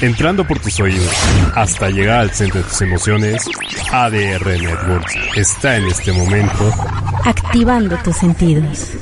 entrando por tus oídos hasta llegar al centro de tus emociones, ADR Networks está en este momento activando tus sentidos.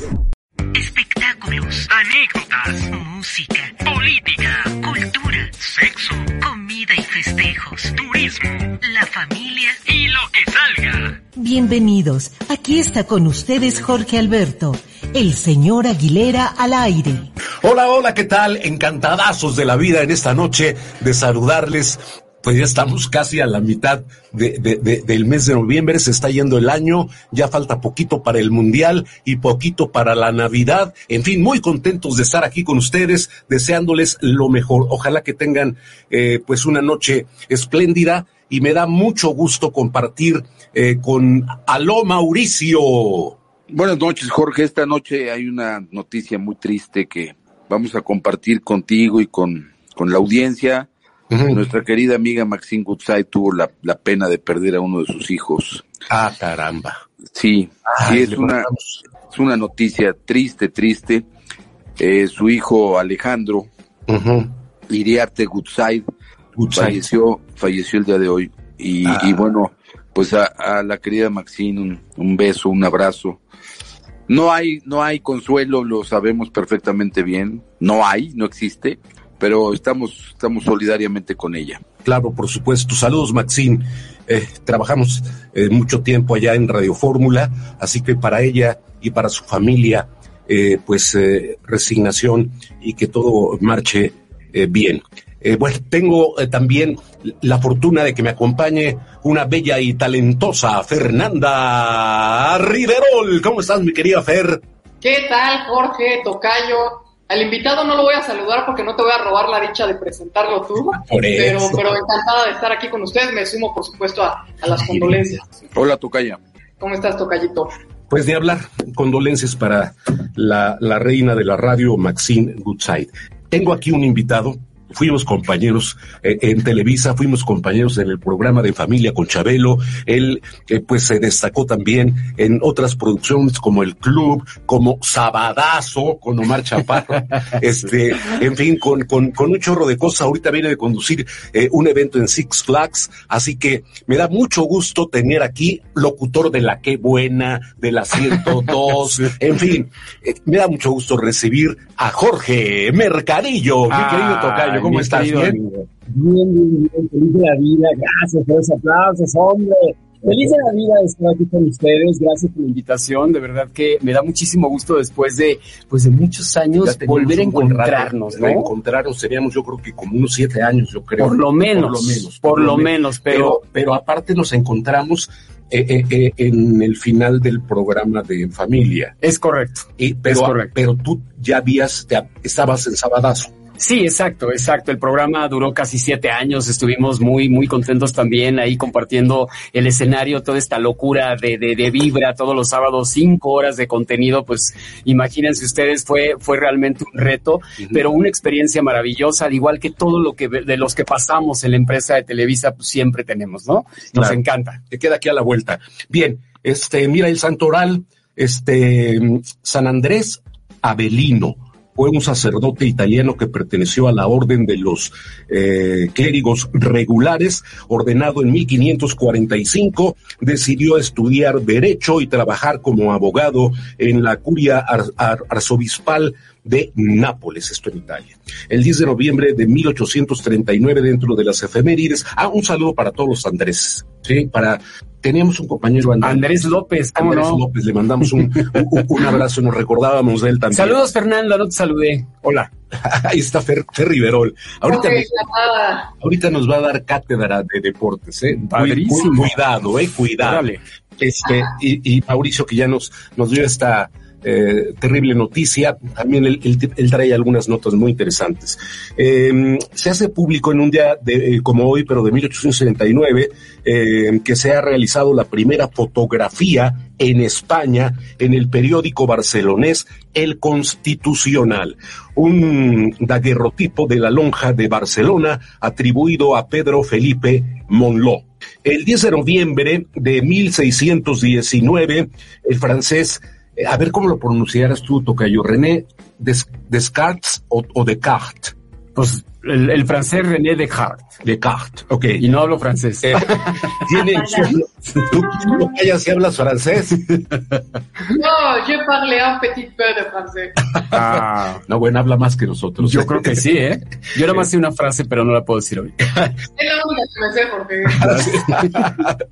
Espectáculos, anécdotas, música, política, cultura, sexo, comida y festejos, turismo, la familia y lo que salga. Bienvenidos, aquí está con ustedes Jorge Alberto, el señor Aguilera al aire. Hola, hola, ¿qué tal? Encantadazos de la vida en esta noche de saludarles. Pues ya estamos casi a la mitad de, de- de- del mes de noviembre, se está yendo el año, ya falta poquito para el Mundial y poquito para la Navidad. En fin, muy contentos de estar aquí con ustedes, deseándoles lo mejor. Ojalá que tengan eh, pues una noche espléndida y me da mucho gusto compartir eh, con Aló Mauricio. Buenas noches, Jorge. Esta noche hay una noticia muy triste que vamos a compartir contigo y con, con la audiencia. Nuestra querida amiga Maxine Goodside tuvo la, la pena de perder a uno de sus hijos. Ah, caramba. Sí, Ay, sí es una, es una noticia triste, triste. Eh, su hijo Alejandro. Iriarte Goodside, Goodside. falleció, falleció el día de hoy. Y, Ah. y bueno, pues a, a la querida Maxine un, un beso, un abrazo. No hay, no hay consuelo, lo sabemos perfectamente bien. No hay, no existe, pero estamos, estamos solidariamente con ella. Claro, por supuesto. Saludos, Maxine. Eh, trabajamos eh, mucho tiempo allá en Radio Fórmula, así que para ella y para su familia, eh, pues eh, resignación y que todo marche eh, bien. Eh, bueno, tengo eh, también la fortuna de que me acompañe una bella y talentosa Fernanda Riverol. ¿Cómo estás, mi querida Fer? ¿Qué tal, Jorge, Tocayo? Al invitado no lo voy a saludar porque no te voy a robar la dicha de presentarlo tú. Por Pero, eso. pero encantada de estar aquí con ustedes. Me sumo, por supuesto, a, a las condolencias. Hola, Tocaya. ¿Cómo estás, Tocayito? Pues de hablar, condolencias para la, la reina de la radio, Maxine Goodside. Tengo aquí un invitado. Fuimos compañeros eh, en Televisa, fuimos compañeros en el programa de Familia con Chabelo. Él, eh, pues, se destacó también en otras producciones como El Club, como Sabadazo con Omar Chaparro. este, en fin, con, con, con un chorro de cosas. Ahorita viene de conducir eh, un evento en Six Flags. Así que me da mucho gusto tener aquí locutor de la Qué Buena, de la 102. en fin, me da mucho gusto recibir a Jorge Mercadillo. mi querido Tocayo, ¿cómo estás? ¿Bien? Bien, bien, bien, feliz de la vida, gracias por esos aplausos, hombre. Feliz de la vida de estar aquí con ustedes, gracias por la invitación, de verdad que me da muchísimo gusto después de, pues de muchos años volver a rato encontrarnos, de ¿no? Encontrarnos, teníamos yo creo que como unos siete años, yo creo. Por lo menos, Por lo menos. por lo menos, pero, Pero, pero aparte nos encontramos eh, eh, eh, en el final del programa de familia. es correcto. Y, pero, Es correcto. pero tú ya habías, ya estabas en Sabadazo. Sí, exacto, exacto. El programa duró casi siete años. Estuvimos muy, muy contentos también ahí compartiendo el escenario, toda esta locura de, de, de vibra todos los sábados, cinco horas de contenido. Pues imagínense ustedes, fue, fue realmente un reto, pero una experiencia maravillosa, al igual que todo lo que de los que pasamos en la empresa de Televisa, pues siempre tenemos, ¿no? Nos Claro. encanta. Te queda aquí a la vuelta. Bien, este, mira el santoral, este, San Andrés Avelino. Fue un sacerdote italiano que perteneció a la orden de los eh, clérigos regulares, ordenado en 1545, decidió estudiar derecho y trabajar como abogado en la curia ar- ar- arzobispal de Nápoles, esto en Italia. El 10 de noviembre de 1839, dentro de las efemérides, ah, un saludo para todos los Andrés, ¿sí? Para, teníamos un compañero Andrés, Andrés López, ¿cómo Andrés no? López, le mandamos un, un, un abrazo, nos recordábamos de él también. Saludos, Fernando, no te saludé. Hola. Ahí está Fer, Fer Riverol. Ahorita, nos, ahorita nos va a dar cátedra de deportes, ¿eh? Padrísimo. cuidado, ¿eh? Cuidado. Este, y, y Mauricio, que ya nos, nos dio esta eh, terrible noticia, también él, él- trae algunas notas muy interesantes. Eh, se hace público en un día eh, como hoy, pero de 1879, eh, que se ha realizado la primera fotografía en España en el periódico barcelonés El Constitucional, un daguerrotipo de la lonja de Barcelona atribuido a Pedro Felipe Monló. El 10 de noviembre de 1619, el francés, a ver cómo lo pronunciaras tú, Tocayo, René Des- Descartes o, o Descartes. Pues El, francés René Descartes. Descartes, ok. Y no hablo francés. Eh, ¿Tiene ¿Tú, tú callas si hablas francés? No, yo parle un petit peu de francés. Ah, no, bueno, habla más que nosotros. Yo creo que sí, ¿eh? Yo nada más sé una frase, pero no la puedo decir hoy. Es la única que me sé, Jorge.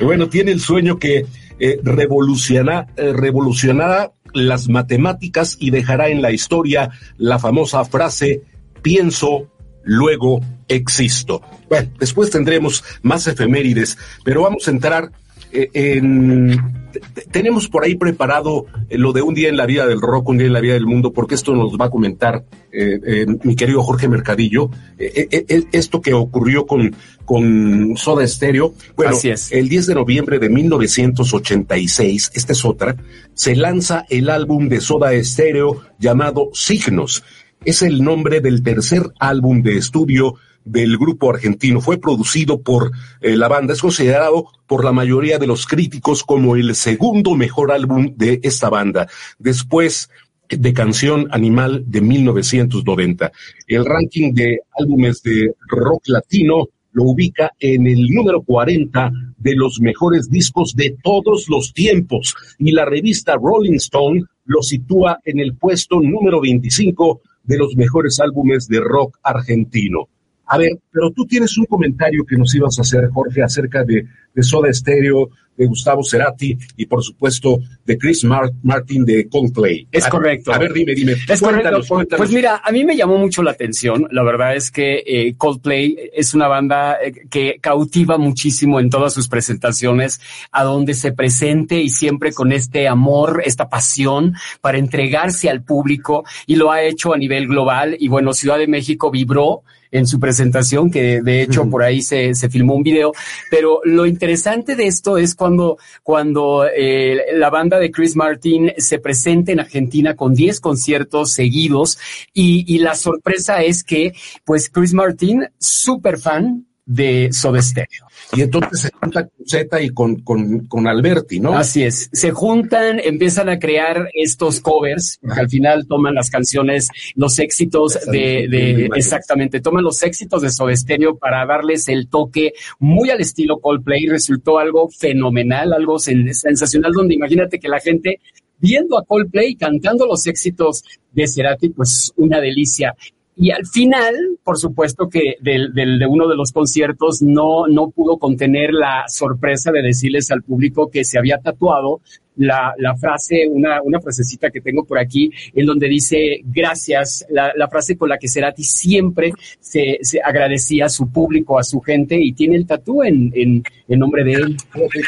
bueno, tiene el sueño que eh, revoluciona, eh, revolucionará las matemáticas y dejará en la historia la famosa frase pienso, luego existo. Bueno, después tendremos más efemérides, pero vamos a entrar eh, en... Tenemos por ahí preparado eh, lo de un día en la vida del rock, un día en la vida del mundo, porque esto nos va a comentar eh, mi querido Jorge Mercadillo, esto que ocurrió con, con Soda Stereo. Bueno, Así es. el 10 de noviembre de 1986, esta es otra, se lanza el álbum de Soda Stereo llamado Signos es el nombre del tercer álbum de estudio del grupo argentino. Fue producido por eh, la banda. Es considerado por la mayoría de los críticos como el segundo mejor álbum de esta banda. Después de Canción Animal de 1990. El ranking de álbumes de rock latino lo ubica en el número 40 de los mejores discos de todos los tiempos y la revista Rolling Stone lo sitúa en el puesto número 25 de los mejores álbumes de rock argentino. A ver, pero tú tienes un comentario que nos ibas a hacer, Jorge, acerca de, de Soda Stereo, de Gustavo Cerati y por supuesto de Chris Martin de Coldplay. Es correcto. A ver, dime, dime. Es correcto. Pues mira, a mí me llamó mucho la atención. La verdad es que eh, Coldplay es una banda eh, que cautiva muchísimo en todas sus presentaciones, a donde se presente y siempre con este amor, esta pasión para entregarse al público y lo ha hecho a nivel global. Y bueno, Ciudad de México vibró en su presentación, que de hecho por ahí se, se filmó un video. Pero lo interesante de esto es cuando, cuando eh, la banda de Chris Martin se presenta en Argentina con 10 conciertos seguidos y, y la sorpresa es que, pues Chris Martin, súper fan de Soda Stereo. Y entonces se junta con Z y con, con, con, Alberti, ¿no? Así es. Se juntan, empiezan a crear estos covers, porque al final toman las canciones, los éxitos de, de exactamente, toman los éxitos de Soda Stereo para darles el toque muy al estilo Coldplay. Resultó algo fenomenal, algo sensacional, donde imagínate que la gente viendo a Coldplay cantando los éxitos de Cerati, pues una delicia. Y al final, por supuesto que del, del, de uno de los conciertos no, no pudo contener la sorpresa de decirles al público que se había tatuado la, la frase, una, una frasecita que tengo por aquí, en donde dice gracias, la, la frase con la que Cerati siempre se, se, agradecía a su público, a su gente, y tiene el tatú en, en, en nombre de él.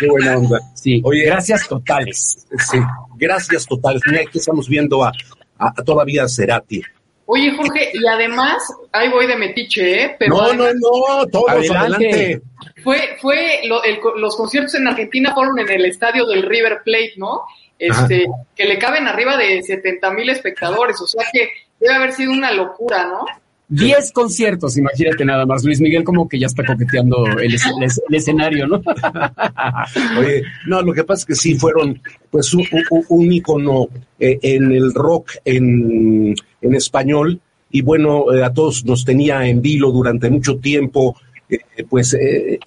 Qué buena onda. Sí, Oye, gracias totales. Sí, gracias totales. Mira, aquí estamos viendo a, a, a todavía Cerati. Oye, Jorge, y además, ahí voy de metiche, ¿eh? Pero no, además, no, no, todos adelante. adelante. Fue, fue, lo, el, los conciertos en Argentina fueron en el estadio del River Plate, ¿no? Este, Ajá. que le caben arriba de 70 mil espectadores, o sea que debe haber sido una locura, ¿no? Diez conciertos, imagínate nada más. Luis Miguel como que ya está coqueteando el, el, el escenario, ¿no? Oye, no, lo que pasa es que sí fueron pues un, un, un ícono eh, en el rock en, en español y bueno, eh, a todos nos tenía en vilo durante mucho tiempo, eh, pues eh,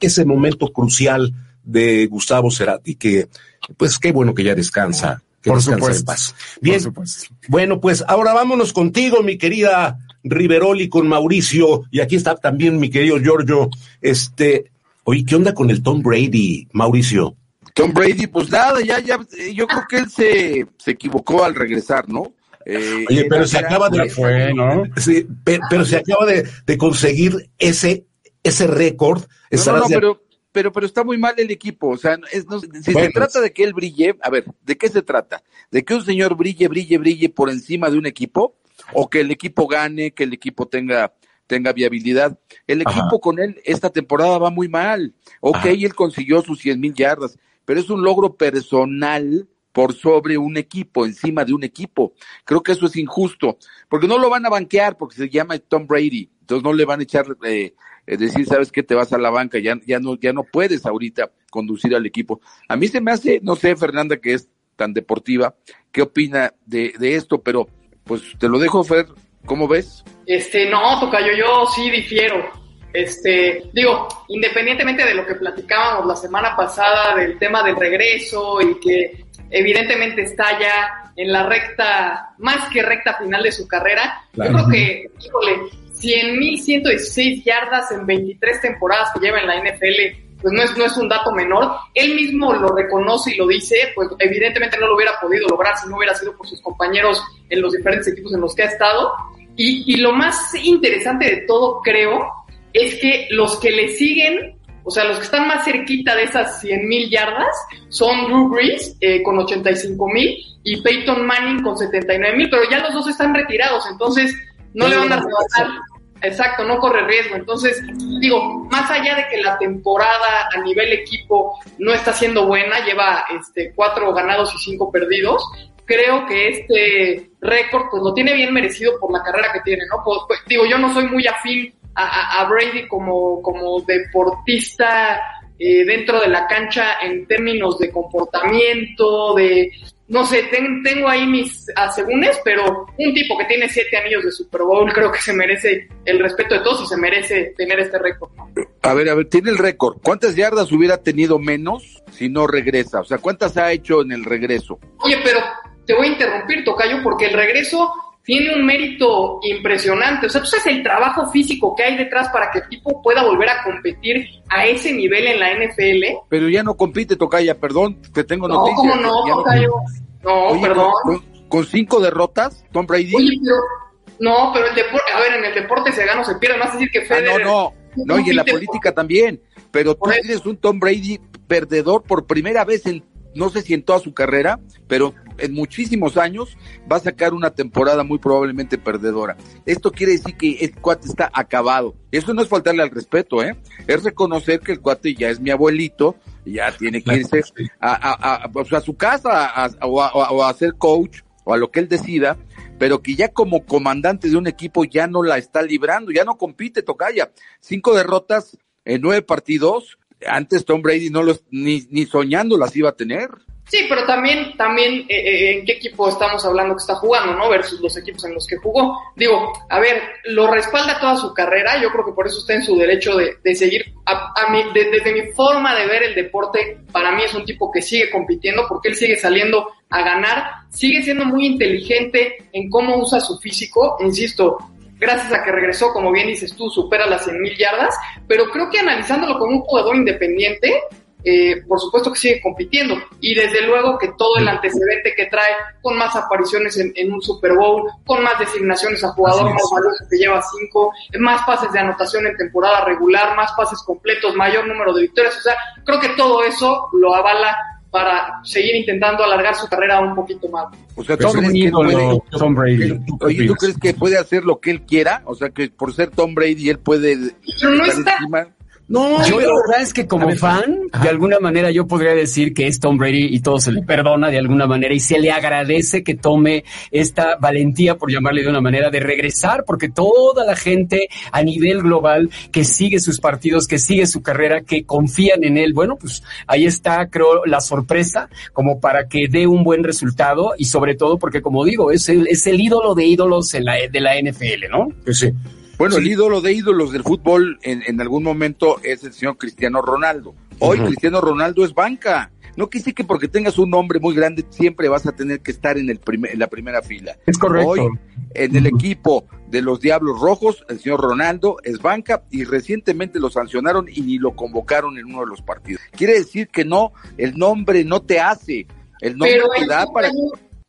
ese momento crucial de Gustavo Cerati, que pues qué bueno que ya descansa. Que Por descansa supuesto. en paz. Bien, Por supuesto. bueno, pues ahora vámonos contigo, mi querida Riveroli, con Mauricio, y aquí está también mi querido Giorgio. Este, oye, ¿qué onda con el Tom Brady, Mauricio? Tom Brady, pues nada, ya, ya, yo creo que él se, se equivocó al regresar, ¿no? Eh, Oye, pero se acaba de fue, ¿no? Sí, pero, pero, se acaba de, de conseguir ese ese récord. No, no, no, pero, pero, pero está muy mal el equipo. O sea, es, no, si bueno, se trata de que él brille, a ver, ¿de qué se trata? ¿De que un señor brille, brille, brille por encima de un equipo? ¿O que el equipo gane, que el equipo tenga tenga viabilidad. El equipo Ajá. con él esta temporada va muy mal. Ok, Ajá. él consiguió sus 100 mil yardas, pero es un logro personal por sobre un equipo, encima de un equipo. Creo que eso es injusto, porque no lo van a banquear porque se llama Tom Brady, entonces no le van a echar, eh, eh, decir, sabes que te vas a la banca, ya, ya no, ya no puedes ahorita conducir al equipo. A mí se me hace, no sé, Fernanda, que es tan deportiva, qué opina de, de esto, pero pues te lo dejo, Fer, ¿cómo ves? Este, no, Tocayo, yo sí difiero. Este, digo, independientemente de lo que platicábamos la semana pasada del tema del regreso y que evidentemente está ya en la recta, más que recta final de su carrera, yo creo que, híjole, 100.116 yardas en 23 temporadas que lleva en la NFL, pues no es, no es un dato menor. Él mismo lo reconoce y lo dice, pues evidentemente no lo hubiera podido lograr si no hubiera sido por sus compañeros en los diferentes equipos en los que ha estado. Y, y lo más interesante de todo, creo, es que los que le siguen, o sea, los que están más cerquita de esas 100 mil yardas, son Drew Brees eh, con 85 mil y Peyton Manning con 79 mil, pero ya los dos están retirados, entonces no le van a rebajar. Exacto, no corre riesgo. Entonces, digo, más allá de que la temporada a nivel equipo no está siendo buena, lleva este cuatro ganados y cinco perdidos, creo que este récord pues lo tiene bien merecido por la carrera que tiene, ¿no? Pues, pues, digo, yo no soy muy afín a, Brady como, como deportista eh, dentro de la cancha en términos de comportamiento, de, no sé, tengo ahí mis asegúnes, pero un tipo que tiene siete anillos de Super Bowl creo que se merece el respeto de todos y se merece tener este récord. A ver, a ver, tiene el récord. ¿Cuántas yardas hubiera tenido menos si no regresa? O sea, ¿cuántas ha hecho en el regreso? Oye, pero te voy a interrumpir, Tocayo, porque el regreso tiene un mérito impresionante. O sea, tú sabes el trabajo físico que hay detrás para que el tipo pueda volver a competir a ese nivel en la NFL. Pero ya no compite, Tocaya, perdón, te tengo no, noticias. no, Tocayo? No, perdón. Con, cinco derrotas, Tom Brady. Oye, pero, no, pero el deporte, a ver, en el deporte se gana o se pierde, más decir que Federer... Ah, no, no, no, y en la política también. Pero tú tienes un Tom Brady perdedor por primera vez en, no sé si en toda su carrera, pero en muchísimos años va a sacar una temporada muy probablemente perdedora. Esto quiere decir que el cuate está acabado. Eso no es faltarle al respeto, ¿eh? Es reconocer que el cuate ya es mi abuelito, ya tiene que irse a, a, su casa o, o a ser coach o a lo que él decida, pero que ya como comandante de un equipo ya no la está librando, ya no compite, Tocaya. Cinco derrotas en nueve partidos, antes Tom Brady no los, ni, ni soñando las iba a tener. Sí, pero también, también eh, eh, en qué equipo estamos hablando que está jugando, ¿no? Versus los equipos en los que jugó. Digo, a ver, lo respalda toda su carrera, yo creo que por eso está en su derecho de, de seguir. A, a mí, desde mi forma de ver el deporte, para mí es un tipo que sigue compitiendo porque él sigue saliendo a ganar, sigue siendo muy inteligente en cómo usa su físico, insisto, gracias a que regresó, como bien dices tú, supera las 100 mil yardas, pero creo que analizándolo como un jugador independiente, eh, por supuesto que sigue compitiendo. Y desde luego que todo el antecedente que trae, con más apariciones en, un Super Bowl, con más designaciones a jugador más valioso que lleva cinco, más pases de anotación en temporada regular, más pases completos, mayor número de victorias. O sea, creo que todo eso lo avala para seguir intentando alargar su carrera un poquito más. O sea, Tom, puede, Tom Brady. oye, ¿tú crees que puede hacer lo que él quiera? O sea, que por ser Tom Brady él puede... Pero no está, no, yo la verdad es que como fan, de alguna manera yo podría decir que es Tom Brady y todo se le perdona de alguna manera y se le agradece que tome esta valentía, por llamarle de una manera, de regresar, porque toda la gente a nivel global que sigue sus partidos, que sigue su carrera, que confían en él, bueno, pues ahí está, creo, la sorpresa como para que dé un buen resultado y sobre todo porque, como digo, es el, es el ídolo de ídolos en la, de la NFL, ¿no? Pues sí. Bueno, el ídolo de ídolos del fútbol en, en, algún momento es el señor Cristiano Ronaldo. Hoy Cristiano Ronaldo es banca. No quise que porque tengas un nombre muy grande siempre vas a tener que estar en, el en la primera fila. Es correcto. Hoy en el equipo de los Diablos Rojos, el señor Ronaldo es banca y recientemente lo sancionaron y ni lo convocaron en uno de los partidos. Quiere decir que no, el nombre no te hace, el nombre te da para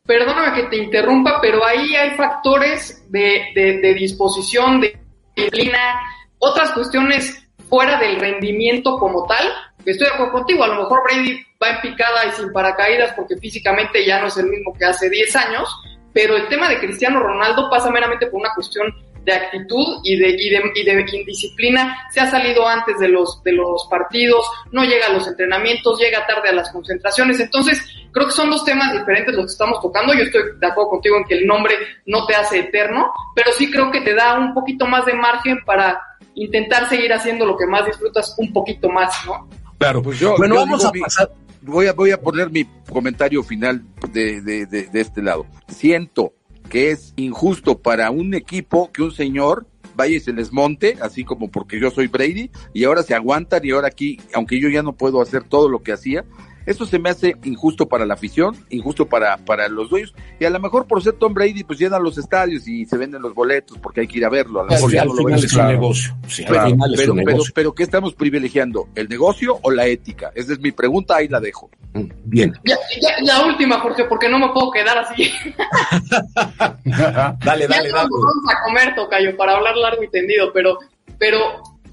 perdóname que te interrumpa, pero ahí hay factores de, de, disposición, de disciplina, otras cuestiones fuera del rendimiento como tal, estoy de acuerdo contigo, a lo mejor Brady va en picada y sin paracaídas porque físicamente ya no es el mismo que hace 10 años, pero el tema de Cristiano Ronaldo pasa meramente por una cuestión de actitud y de, y de, y de indisciplina. Se ha salido antes de los, de los partidos, no llega a los entrenamientos, llega tarde a las concentraciones. Entonces, creo que son dos temas diferentes los que estamos tocando. Yo estoy de acuerdo contigo en que el nombre no te hace eterno, pero sí creo que te da un poquito más de margen para intentar seguir haciendo lo que más disfrutas un poquito más, ¿no? Claro, pues yo, bueno, vamos a pasar. Voy a, voy a poner mi comentario final de, de, de, de este lado. Siento que es injusto para un equipo que un señor vaya y se les monte, así como porque yo soy Brady, y ahora se aguantan y ahora aquí, aunque yo ya no puedo hacer todo lo que hacía, eso se me hace injusto para la afición, injusto para, para los dueños, y a lo mejor por ser Tom Brady, pues llenan los estadios y se venden los boletos porque hay que ir a verlo. A lo mejor ya no lo ven. es un negocio. Sí, al final es Pero, un pero, negocio. pero, ¿qué estamos privilegiando? ¿El negocio o la ética? Esa es mi pregunta, ahí la dejo. Mm, Bien. Ya, ya, la última, Jorge, porque no me puedo quedar así. Dale, dale, dale. vamos a comer, Tocayo, para hablar largo y tendido, pero, pero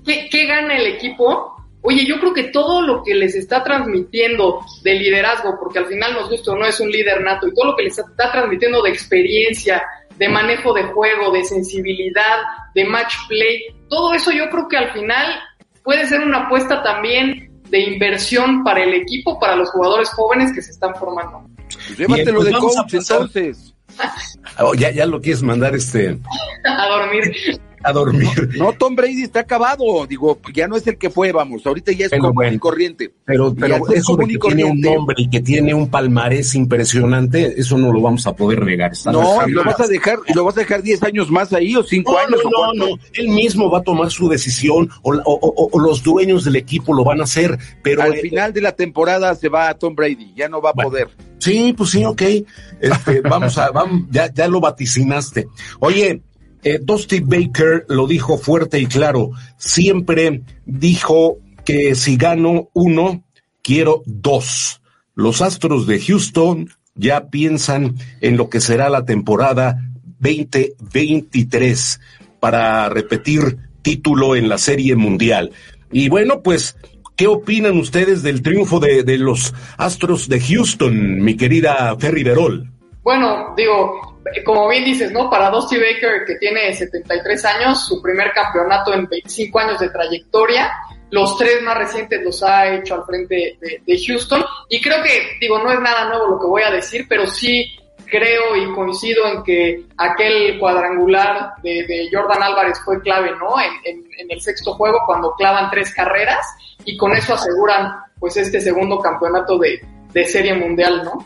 ¿qué, ¿qué gana el equipo? Oye, yo creo que todo lo que les está transmitiendo de liderazgo, porque al final nos gusta o no es un líder nato, y todo lo que les está transmitiendo de experiencia, de manejo de juego, de sensibilidad, de match play, todo eso yo creo que al final puede ser una apuesta también de inversión para el equipo, para los jugadores jóvenes que se están formando. Pues llévatelo pues de a coach entonces. Oh, ya, ya lo quieres mandar este A dormir. A dormir. No, Tom Brady está acabado, digo, ya no es el que fue, vamos, ahorita ya es Pero común bueno. y corriente. Pero, pero Ya es eso de común que tiene un nombre y que tiene un palmarés impresionante, eso no lo vamos a poder negar. No, y lo vas a dejar, y lo vas a dejar 10 años más ahí o 5 No, años no, o no, no. Él mismo va a tomar su decisión o, o- o- o los dueños del equipo lo van a hacer. Pero Al eh, final de la temporada se va a Tom Brady, ya no va a Bueno. poder. Sí, pues sí, ok. Este, vamos a, vamos, ya, ya lo vaticinaste. Oye, eh, Dusty Baker lo dijo fuerte y claro. Siempre dijo que si gano uno, quiero dos. Los Astros de Houston ya piensan en lo que será la temporada 2023 para repetir título en la Serie Mundial. Y bueno, pues ¿Qué opinan ustedes del triunfo de, los Astros de Houston, mi querida Ferry Verol? Bueno, digo, como bien dices, ¿no? Para Dusty Baker, que tiene 73 años, su primer campeonato en 25 años de trayectoria, los tres más recientes los ha hecho al frente de, Houston. Y creo que, digo, no es nada nuevo lo que voy a decir, pero sí creo y coincido en que aquel cuadrangular de, Jordan Álvarez fue clave, ¿no? En, el sexto juego, cuando clavan tres carreras y con eso aseguran, pues, este segundo campeonato de, de serie mundial, ¿no?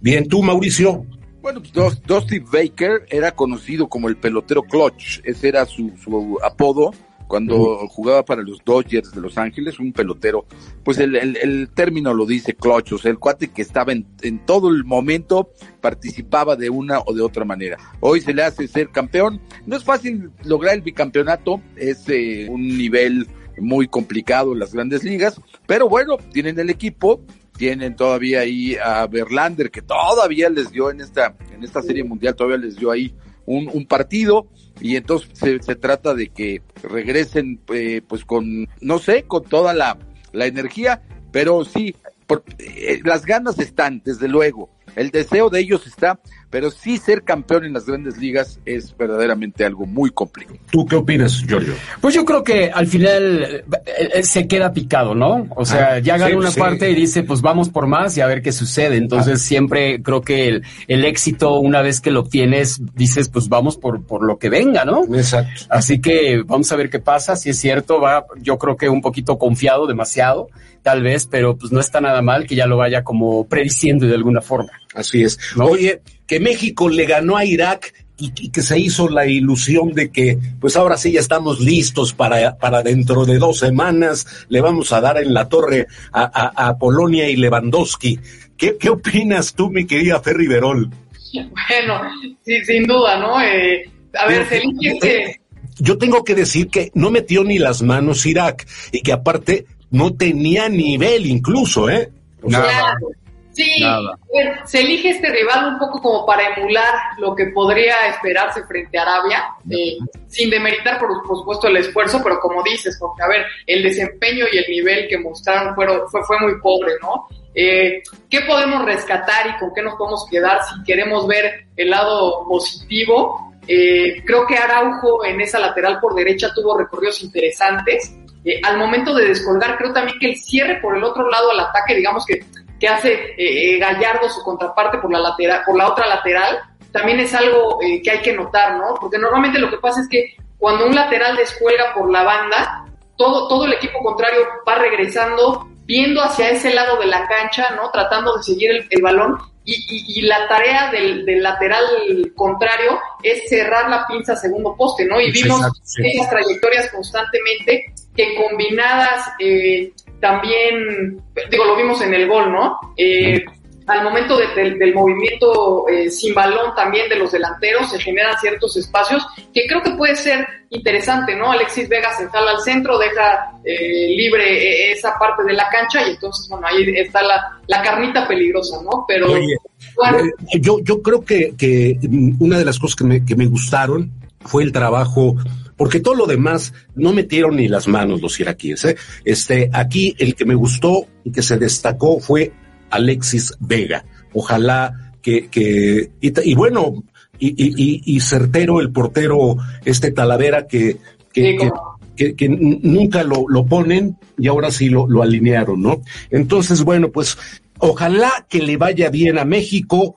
Bien, tú, Mauricio. Bueno, pues Dusty Baker era conocido como el pelotero clutch, ese era su, su apodo cuando uh -huh. jugaba para los Dodgers de Los Ángeles, un pelotero, pues el, el, el término lo dice clutch, o sea, el cuate que estaba en, en, todo el momento, participaba de una o de otra manera. Hoy se le hace ser campeón, no es fácil lograr el bicampeonato, es eh, un nivel muy complicado en las grandes ligas, pero bueno, tienen el equipo, tienen todavía ahí a Verlander, que todavía les dio en esta, en esta serie mundial, todavía les dio ahí un, un partido, y entonces se, se trata de que regresen eh, pues con, no sé, con toda la, la energía, pero sí, por, eh, las ganas están, desde luego, el deseo de ellos está, pero sí ser campeón en las grandes ligas es verdaderamente algo muy complicado. ¿Tú qué opinas, Giorgio? Pues yo creo que al final eh, se queda picado, ¿no? O sea, ah, ya gana sí, una sí. parte y dice, pues vamos por más y a ver qué sucede. Entonces ah. siempre creo que el, el, éxito, una vez que lo obtienes, dices, pues vamos por, por lo que venga, ¿no? Exacto. Así que vamos a ver qué pasa. Si es cierto, va, yo creo que un poquito confiado, demasiado, tal vez, pero pues no está nada mal que ya lo vaya como prediciendo de alguna forma. Así es. ¿no? Oye, que México le ganó a Irak y, y, que se hizo la ilusión de que, pues ahora sí ya estamos listos para, para dentro de dos semanas, le vamos a dar en la torre a, a, a Polonia y Lewandowski. ¿Qué, ¿Qué, opinas tú, mi querida Ferry Verol? Bueno, sí, sin duda, ¿no? Eh, a ver, elige este... Yo tengo que decir que no metió ni las manos Irak y que aparte no tenía nivel incluso, ¿eh? O sea, claro. Sí, Nada. se elige este rival un poco como para emular lo que podría esperarse frente a Arabia, eh, sin demeritar por, por, supuesto el esfuerzo, pero como dices, porque a ver, el desempeño y el nivel que mostraron fueron, fue, fue muy pobre, ¿no? Eh, ¿Qué podemos rescatar y con qué nos podemos quedar si queremos ver el lado positivo? Eh, creo que Araujo en esa lateral por derecha tuvo recorridos interesantes. Eh, al momento de descolgar, creo también que el cierre por el otro lado al ataque, digamos que que hace eh, Gallardo su contraparte por la lateral, por la otra lateral, también es algo eh, que hay que notar, ¿no? Porque normalmente lo que pasa es que cuando un lateral descuelga por la banda, todo, todo el equipo contrario va regresando, viendo hacia ese lado de la cancha, ¿no? Tratando de seguir el balón y, la tarea del, lateral contrario es cerrar la pinza segundo poste, ¿no? Y vimos esas trayectorias constantemente que combinadas eh, también, digo, lo vimos en el gol, ¿no? Eh, al momento del movimiento eh, sin balón también de los delanteros se generan ciertos espacios que creo que puede ser interesante, ¿no? Alexis Vega se instala al centro, deja eh, libre esa parte de la cancha y entonces, bueno, ahí está la, la carnita peligrosa, ¿no? Pero bueno. yo, yo creo que, que una de las cosas que me, que me gustaron fue el trabajo porque todo lo demás no metieron ni las manos los iraquíes. ¿eh? Este, aquí el que me gustó y que se destacó fue Alexis Vega. Ojalá que, que y, bueno, y, y, y, certero el portero este Talavera que, que, que, nunca lo, lo, ponen y ahora sí lo, lo alinearon, ¿no? Entonces, bueno, pues ojalá que le vaya bien a México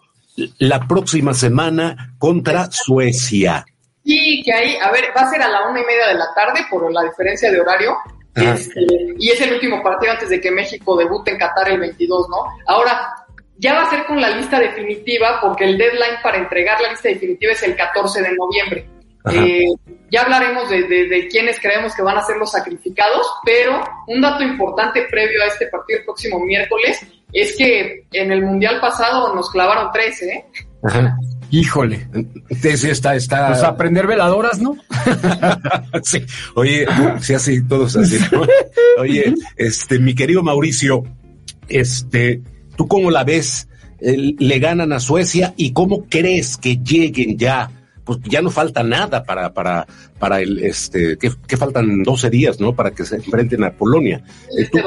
la próxima semana contra Suecia. Sí, que ahí, a ver, va a ser a la una y media de la tarde por la diferencia de horario. Este, y es el último partido antes de que México debute en Qatar el 22, ¿no? Ahora, ya va a ser con la lista definitiva porque el deadline para entregar la lista definitiva es el 14 de noviembre. Eh, ya hablaremos de, de, de, quiénes creemos que van a ser los sacrificados, pero un dato importante previo a este partido el próximo miércoles es que en el Mundial pasado nos clavaron 13, ¿eh? Ajá. Híjole. Sí, está, está. Pues aprender veladoras, ¿no? sí. Oye, sí, así, todos así, Oye, este, mi querido Mauricio, este, ¿tú cómo la ves? le ganan a Suecia y cómo crees que lleguen ya? Pues ya no falta nada para, para, para el, este, que, que faltan 12 días, ¿no? Para que se enfrenten a Polonia. Este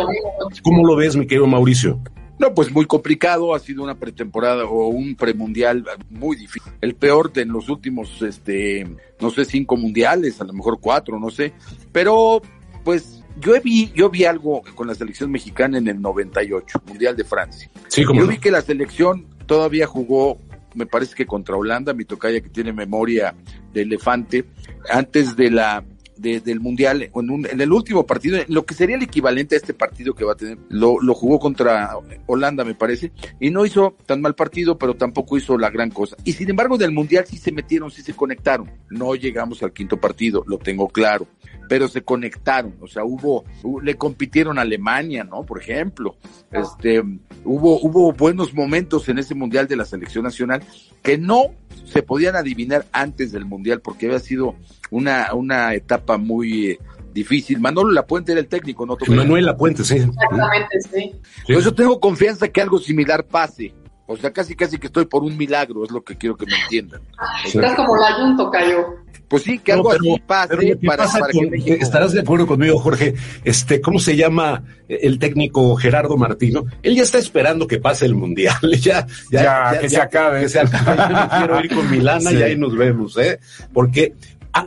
¿Cómo lo ves, mi querido Mauricio? No, pues muy complicado, ha sido una pretemporada o un premundial muy difícil. El peor de los últimos, este, no sé, cinco mundiales, a lo mejor cuatro, no sé. Pero, pues, yo vi, yo vi algo con la selección mexicana en el 98, Mundial de Francia. Sí, como yo vi que la selección todavía jugó, me parece que contra Holanda, mi tocaya que tiene memoria de elefante, antes de la del Mundial, en, en, el último partido, lo que sería el equivalente a este partido que va a tener, lo, lo jugó contra Holanda, me parece, y no hizo tan mal partido, pero tampoco hizo la gran cosa. Y sin embargo, del Mundial sí se metieron, sí se conectaron. No llegamos al quinto partido, lo tengo claro, pero se conectaron, o sea, hubo, le compitieron a Alemania, ¿no? Por ejemplo, este, hubo, hubo buenos momentos en ese Mundial de la Selección Nacional que no se podían adivinar antes del Mundial porque había sido una, una etapa muy eh, difícil. Manolo Lapuente era el técnico, ¿no? Manuel Lapuente, sí. Exactamente, sí. Por eso tengo confianza que algo similar pase. O sea, casi casi que estoy por un milagro, es lo que quiero que me entiendan. Estás como la Junto, Cayo. Pues sí, que algo así pase para, que Estarás de acuerdo conmigo, Jorge. Este, ¿cómo se llama el técnico Gerardo Martino? Él ya está esperando que pase el mundial. ya, ya, que se acabe. Que se acabe. Yo no quiero ir con Milana y ahí nos vemos, ¿eh? Porque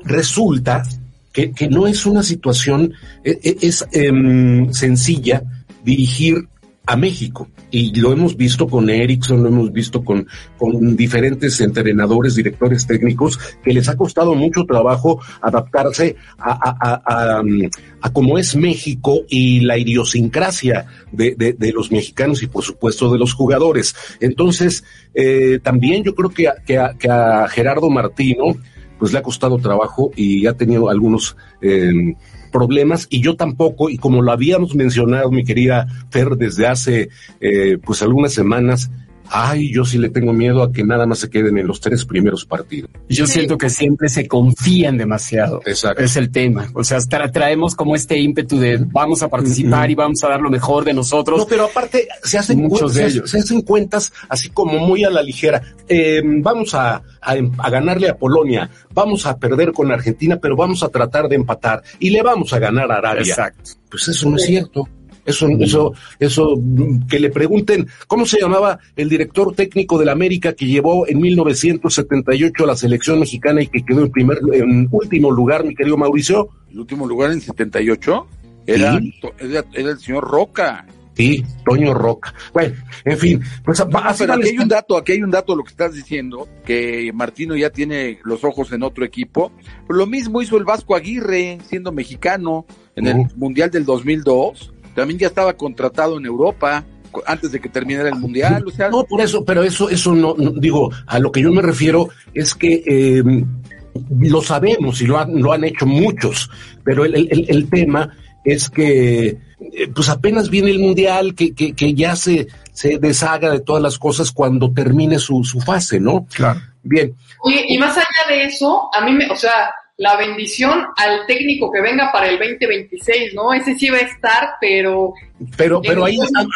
resulta que, que, no es una situación, e, e, es, em, sencilla dirigir a México. Y lo hemos visto con Ericsson, lo hemos visto con, con diferentes entrenadores, directores técnicos, que les ha costado mucho trabajo adaptarse a, a, a, a, cómo es México y la idiosincrasia de, de, de, los mexicanos y por supuesto de los jugadores. Entonces, eh, también yo creo que, que, que a Gerardo Martino, pues le ha costado trabajo y ha tenido algunos eh, problemas. Y yo tampoco, y como lo habíamos mencionado, mi querida Fer, desde hace eh, pues algunas semanas, ay, yo sí le tengo miedo a que nada más se queden en los tres primeros partidos. Yo siento que siempre se confían demasiado. Exacto. Es el tema. O sea, traemos como este ímpetu de vamos a participar y vamos a dar lo mejor de nosotros. No, pero aparte se hacen, Muchos de ellos. Se, hacen cuentas así como muy a la ligera. Eh, vamos a, a, ganarle a Polonia, vamos a perder con Argentina, pero vamos a tratar de empatar y le vamos a ganar a Arabia. Exacto. Pues eso no es cierto. Eso, eso, eso, que le pregunten, ¿cómo se llamaba el director técnico de la América que llevó en 1978 a la selección mexicana y que quedó en primer, en último lugar, mi querido Mauricio? El último lugar en 78 era, era, era el señor Roca. Sí, Toño Roca. Bueno, en fin, pues ah, pero aquí hay un dato, aquí hay un dato lo que estás diciendo, que Martino ya tiene los ojos en otro equipo. Lo mismo hizo el Vasco Aguirre, siendo mexicano, en el Mundial del 2002 también ya estaba contratado en Europa antes de que terminara el mundial. O sea, no, por eso, pero eso, eso no, digo, a lo que yo me refiero es que eh, lo sabemos y lo han, lo han hecho muchos, pero el, el, el tema es que eh, pues apenas viene el mundial, que, que, que, ya se, se deshaga de todas las cosas cuando termine su, su fase, ¿no? Claro. Bien. Y, y más allá de eso, a mí me, o sea, la bendición al técnico que venga para el 2026, ¿no? Ese sí va a estar, pero... Pero, pero ahí estamos,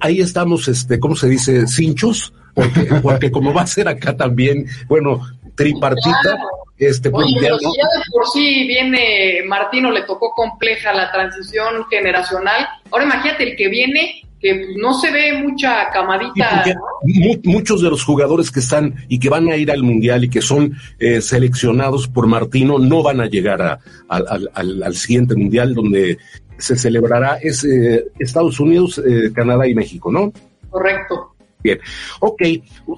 ahí estamos, este, ¿cómo se dice? Cinchos, porque, porque como va a ser acá también, bueno, tripartita, claro. este, Oye, pero si ya de por sí viene, Martino le tocó compleja la transición generacional, ahora imagínate el que viene que no se ve mucha camadita. ¿no? Muchos de los jugadores que están y que van a ir al Mundial y que son eh, seleccionados por Martino no van a llegar a, a, al, al, siguiente Mundial donde se celebrará es eh, Estados Unidos, eh, Canadá y México, ¿no? Correcto. Bien, ok,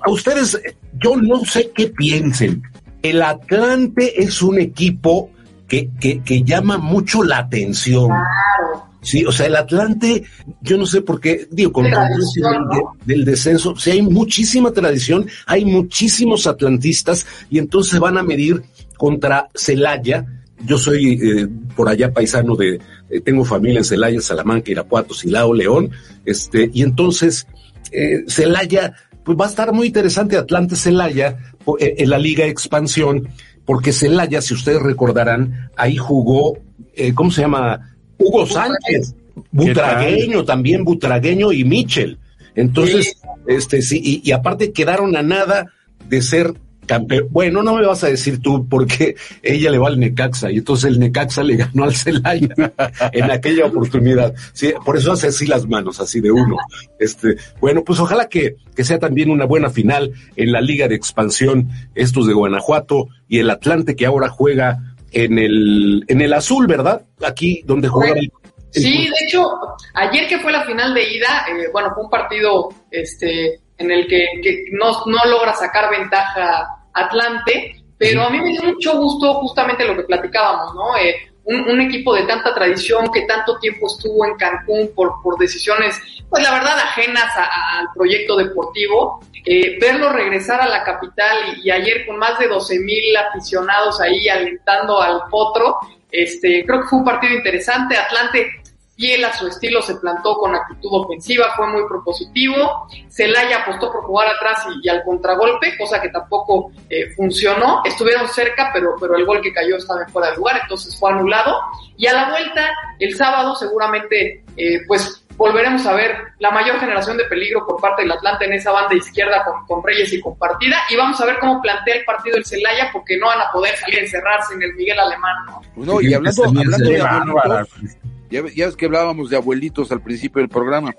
a ustedes, yo no sé qué piensen. El Atlante es un equipo que, que, que llama mucho la atención. Claro. Sí, o sea, el Atlante, yo no sé por qué, digo, con tradición, del, ¿no? del, descenso, sí hay muchísima tradición, hay muchísimos atlantistas y entonces van a medir contra Celaya. Yo soy eh, por allá paisano de, eh, tengo familia en Celaya, Salamanca, Irapuato, Silao, León, este, y entonces eh, Celaya, pues va a estar muy interesante Atlante Celaya eh, en la Liga Expansión, porque Celaya, si ustedes recordarán, ahí jugó, eh, ¿cómo se llama? Hugo Sánchez, butragueño también, butragueño y Michel. Entonces, sí. este sí, y, y, aparte quedaron a nada de ser campeón. Bueno, no me vas a decir tú porque ella le va al Necaxa y entonces el Necaxa le ganó al Celaya en aquella oportunidad. Sí, por eso hace así las manos, así de uno. Este, bueno, pues ojalá que, que sea también una buena final en la Liga de Expansión, estos de Guanajuato y el Atlante que ahora juega en el, en el azul, ¿verdad? Aquí donde juega el, el, Sí, de hecho, ayer que fue la final de ida, eh, bueno, fue un partido este, en el que, que no, no, logra sacar ventaja Atlante, pero a mí me dio mucho gusto justamente lo que platicábamos, ¿no? Eh, un, equipo de tanta tradición que tanto tiempo estuvo en Cancún por, por decisiones, pues la verdad, ajenas a, al proyecto deportivo, eh, verlo regresar a la capital y, y, ayer con más de 12 mil aficionados ahí alentando al potro, este, creo que fue un partido interesante. Atlante, fiel a su estilo, se plantó con actitud ofensiva, fue muy propositivo. Celaya apostó por jugar atrás y, y al contragolpe, cosa que tampoco eh, funcionó. Estuvieron cerca, pero, pero el gol que cayó estaba fuera de lugar, entonces fue anulado. Y a la vuelta, el sábado, seguramente, eh, pues volveremos a ver la mayor generación de peligro por parte del Atlante en esa banda izquierda con, con, Reyes y con Partida y vamos a ver cómo plantea el partido el Celaya porque no van a poder salir a encerrarse en el Miguel Alemán, ¿no? No, y hablando, hablando de abuelitos, ya, ya es que hablábamos de abuelitos al principio del programa.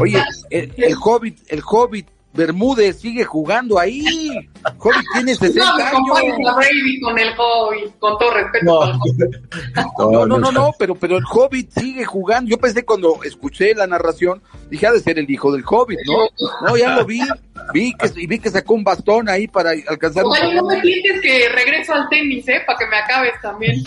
Oye, el, el Hobbit, el Hobbit Bermúdez sigue jugando ahí. Hobbit tiene 60 no, años. No, Brady con el Hobbit, con todo respeto. No, no, no, no, no, pero, pero el Hobbit sigue jugando. Yo pensé cuando escuché la narración, dije, ha de ser el hijo del Hobbit, ¿no? No, ya lo vi. Vi que, y vi que sacó un bastón ahí para alcanzar. Oye, no me pides que regreso al tenis, ¿eh? Para que me acabes también.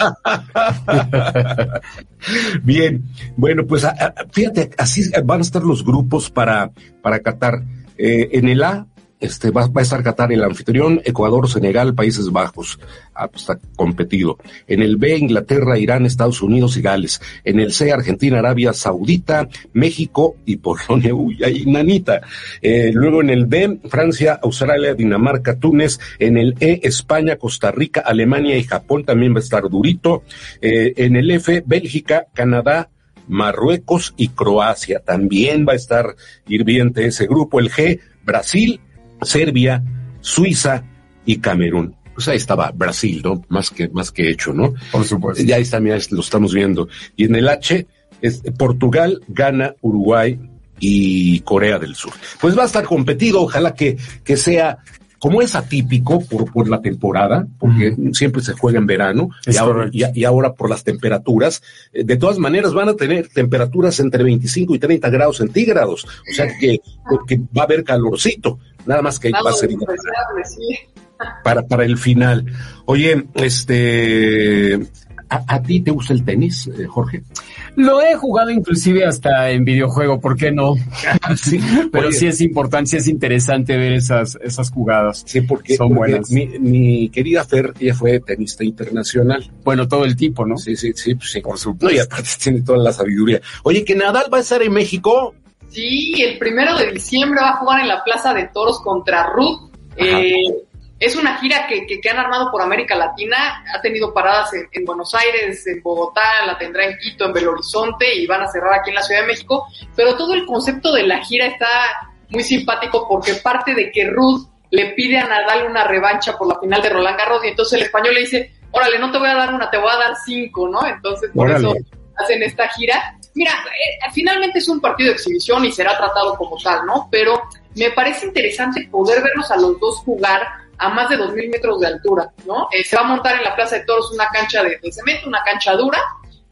Bien, bueno, pues fíjate, así van a estar los grupos para, para Qatar. Eh, en el A este, va, a estar Qatar el anfitrión, Ecuador, Senegal, Países Bajos. Ah, pues está competido. En el B, Inglaterra, Irán, Estados Unidos y Gales. En el C, Argentina, Arabia Saudita, México y Polonia. Uy, ahí, nanita. Eh, luego en el D, Francia, Australia, Dinamarca, Túnez. En el E, España, Costa Rica, Alemania y Japón también va a estar durito. Eh, en el F, Bélgica, Canadá, Marruecos y Croacia. También va a estar hirviente ese grupo. El G, Brasil, Serbia, Suiza y Camerún. Pues ahí estaba Brasil, ¿no? Más que, más que hecho, ¿no? Por supuesto. Ya ahí está, mira, lo estamos viendo. Y en el H, es Portugal, Ghana, Uruguay y Corea del Sur. Pues va a estar competido, ojalá que, que sea como es atípico por, por la temporada, porque mm. siempre se juega en verano y ahora, y, y ahora, por las temperaturas, eh, de todas maneras van a tener temperaturas entre 25 y 30 grados centígrados, o sea que, que va a haber calorcito, nada más que va a ser para, para el final. Oye, este, ¿A, ti te gusta el tenis, eh, Jorge? Lo he jugado inclusive hasta en videojuego, ¿por qué no? sí, pero sí es importante, sí es interesante ver esas, esas jugadas. Sí, porque, son buenas. Mi, querida Fer, ella fue tenista internacional. Bueno, todo el tipo, ¿no? Sí, sí, sí, pues sí, por supuesto. y aparte tiene toda la sabiduría. Oye, que Nadal va a estar en México. Sí, el primero de diciembre va a jugar en la Plaza de Toros contra Ruth. Eh, es una gira que, que, han armado por América Latina, ha tenido paradas en, Buenos Aires, en Bogotá, la tendrá en Quito, en Belo Horizonte y van a cerrar aquí en la Ciudad de México, pero todo el concepto de la gira está muy simpático porque parte de que Ruth le pide a Nadal una revancha por la final de Roland Garros y entonces el español le dice, órale, no te voy a dar una, te voy a dar cinco, ¿no? Entonces por eso hacen esta gira. Mira, eh, finalmente es un partido de exhibición y será tratado como tal, ¿no? Pero me parece interesante poder verlos a los dos jugar a más de 2.000 metros de altura, ¿no? Eh, se va a montar en la Plaza de Toros una cancha de, cemento, una cancha dura,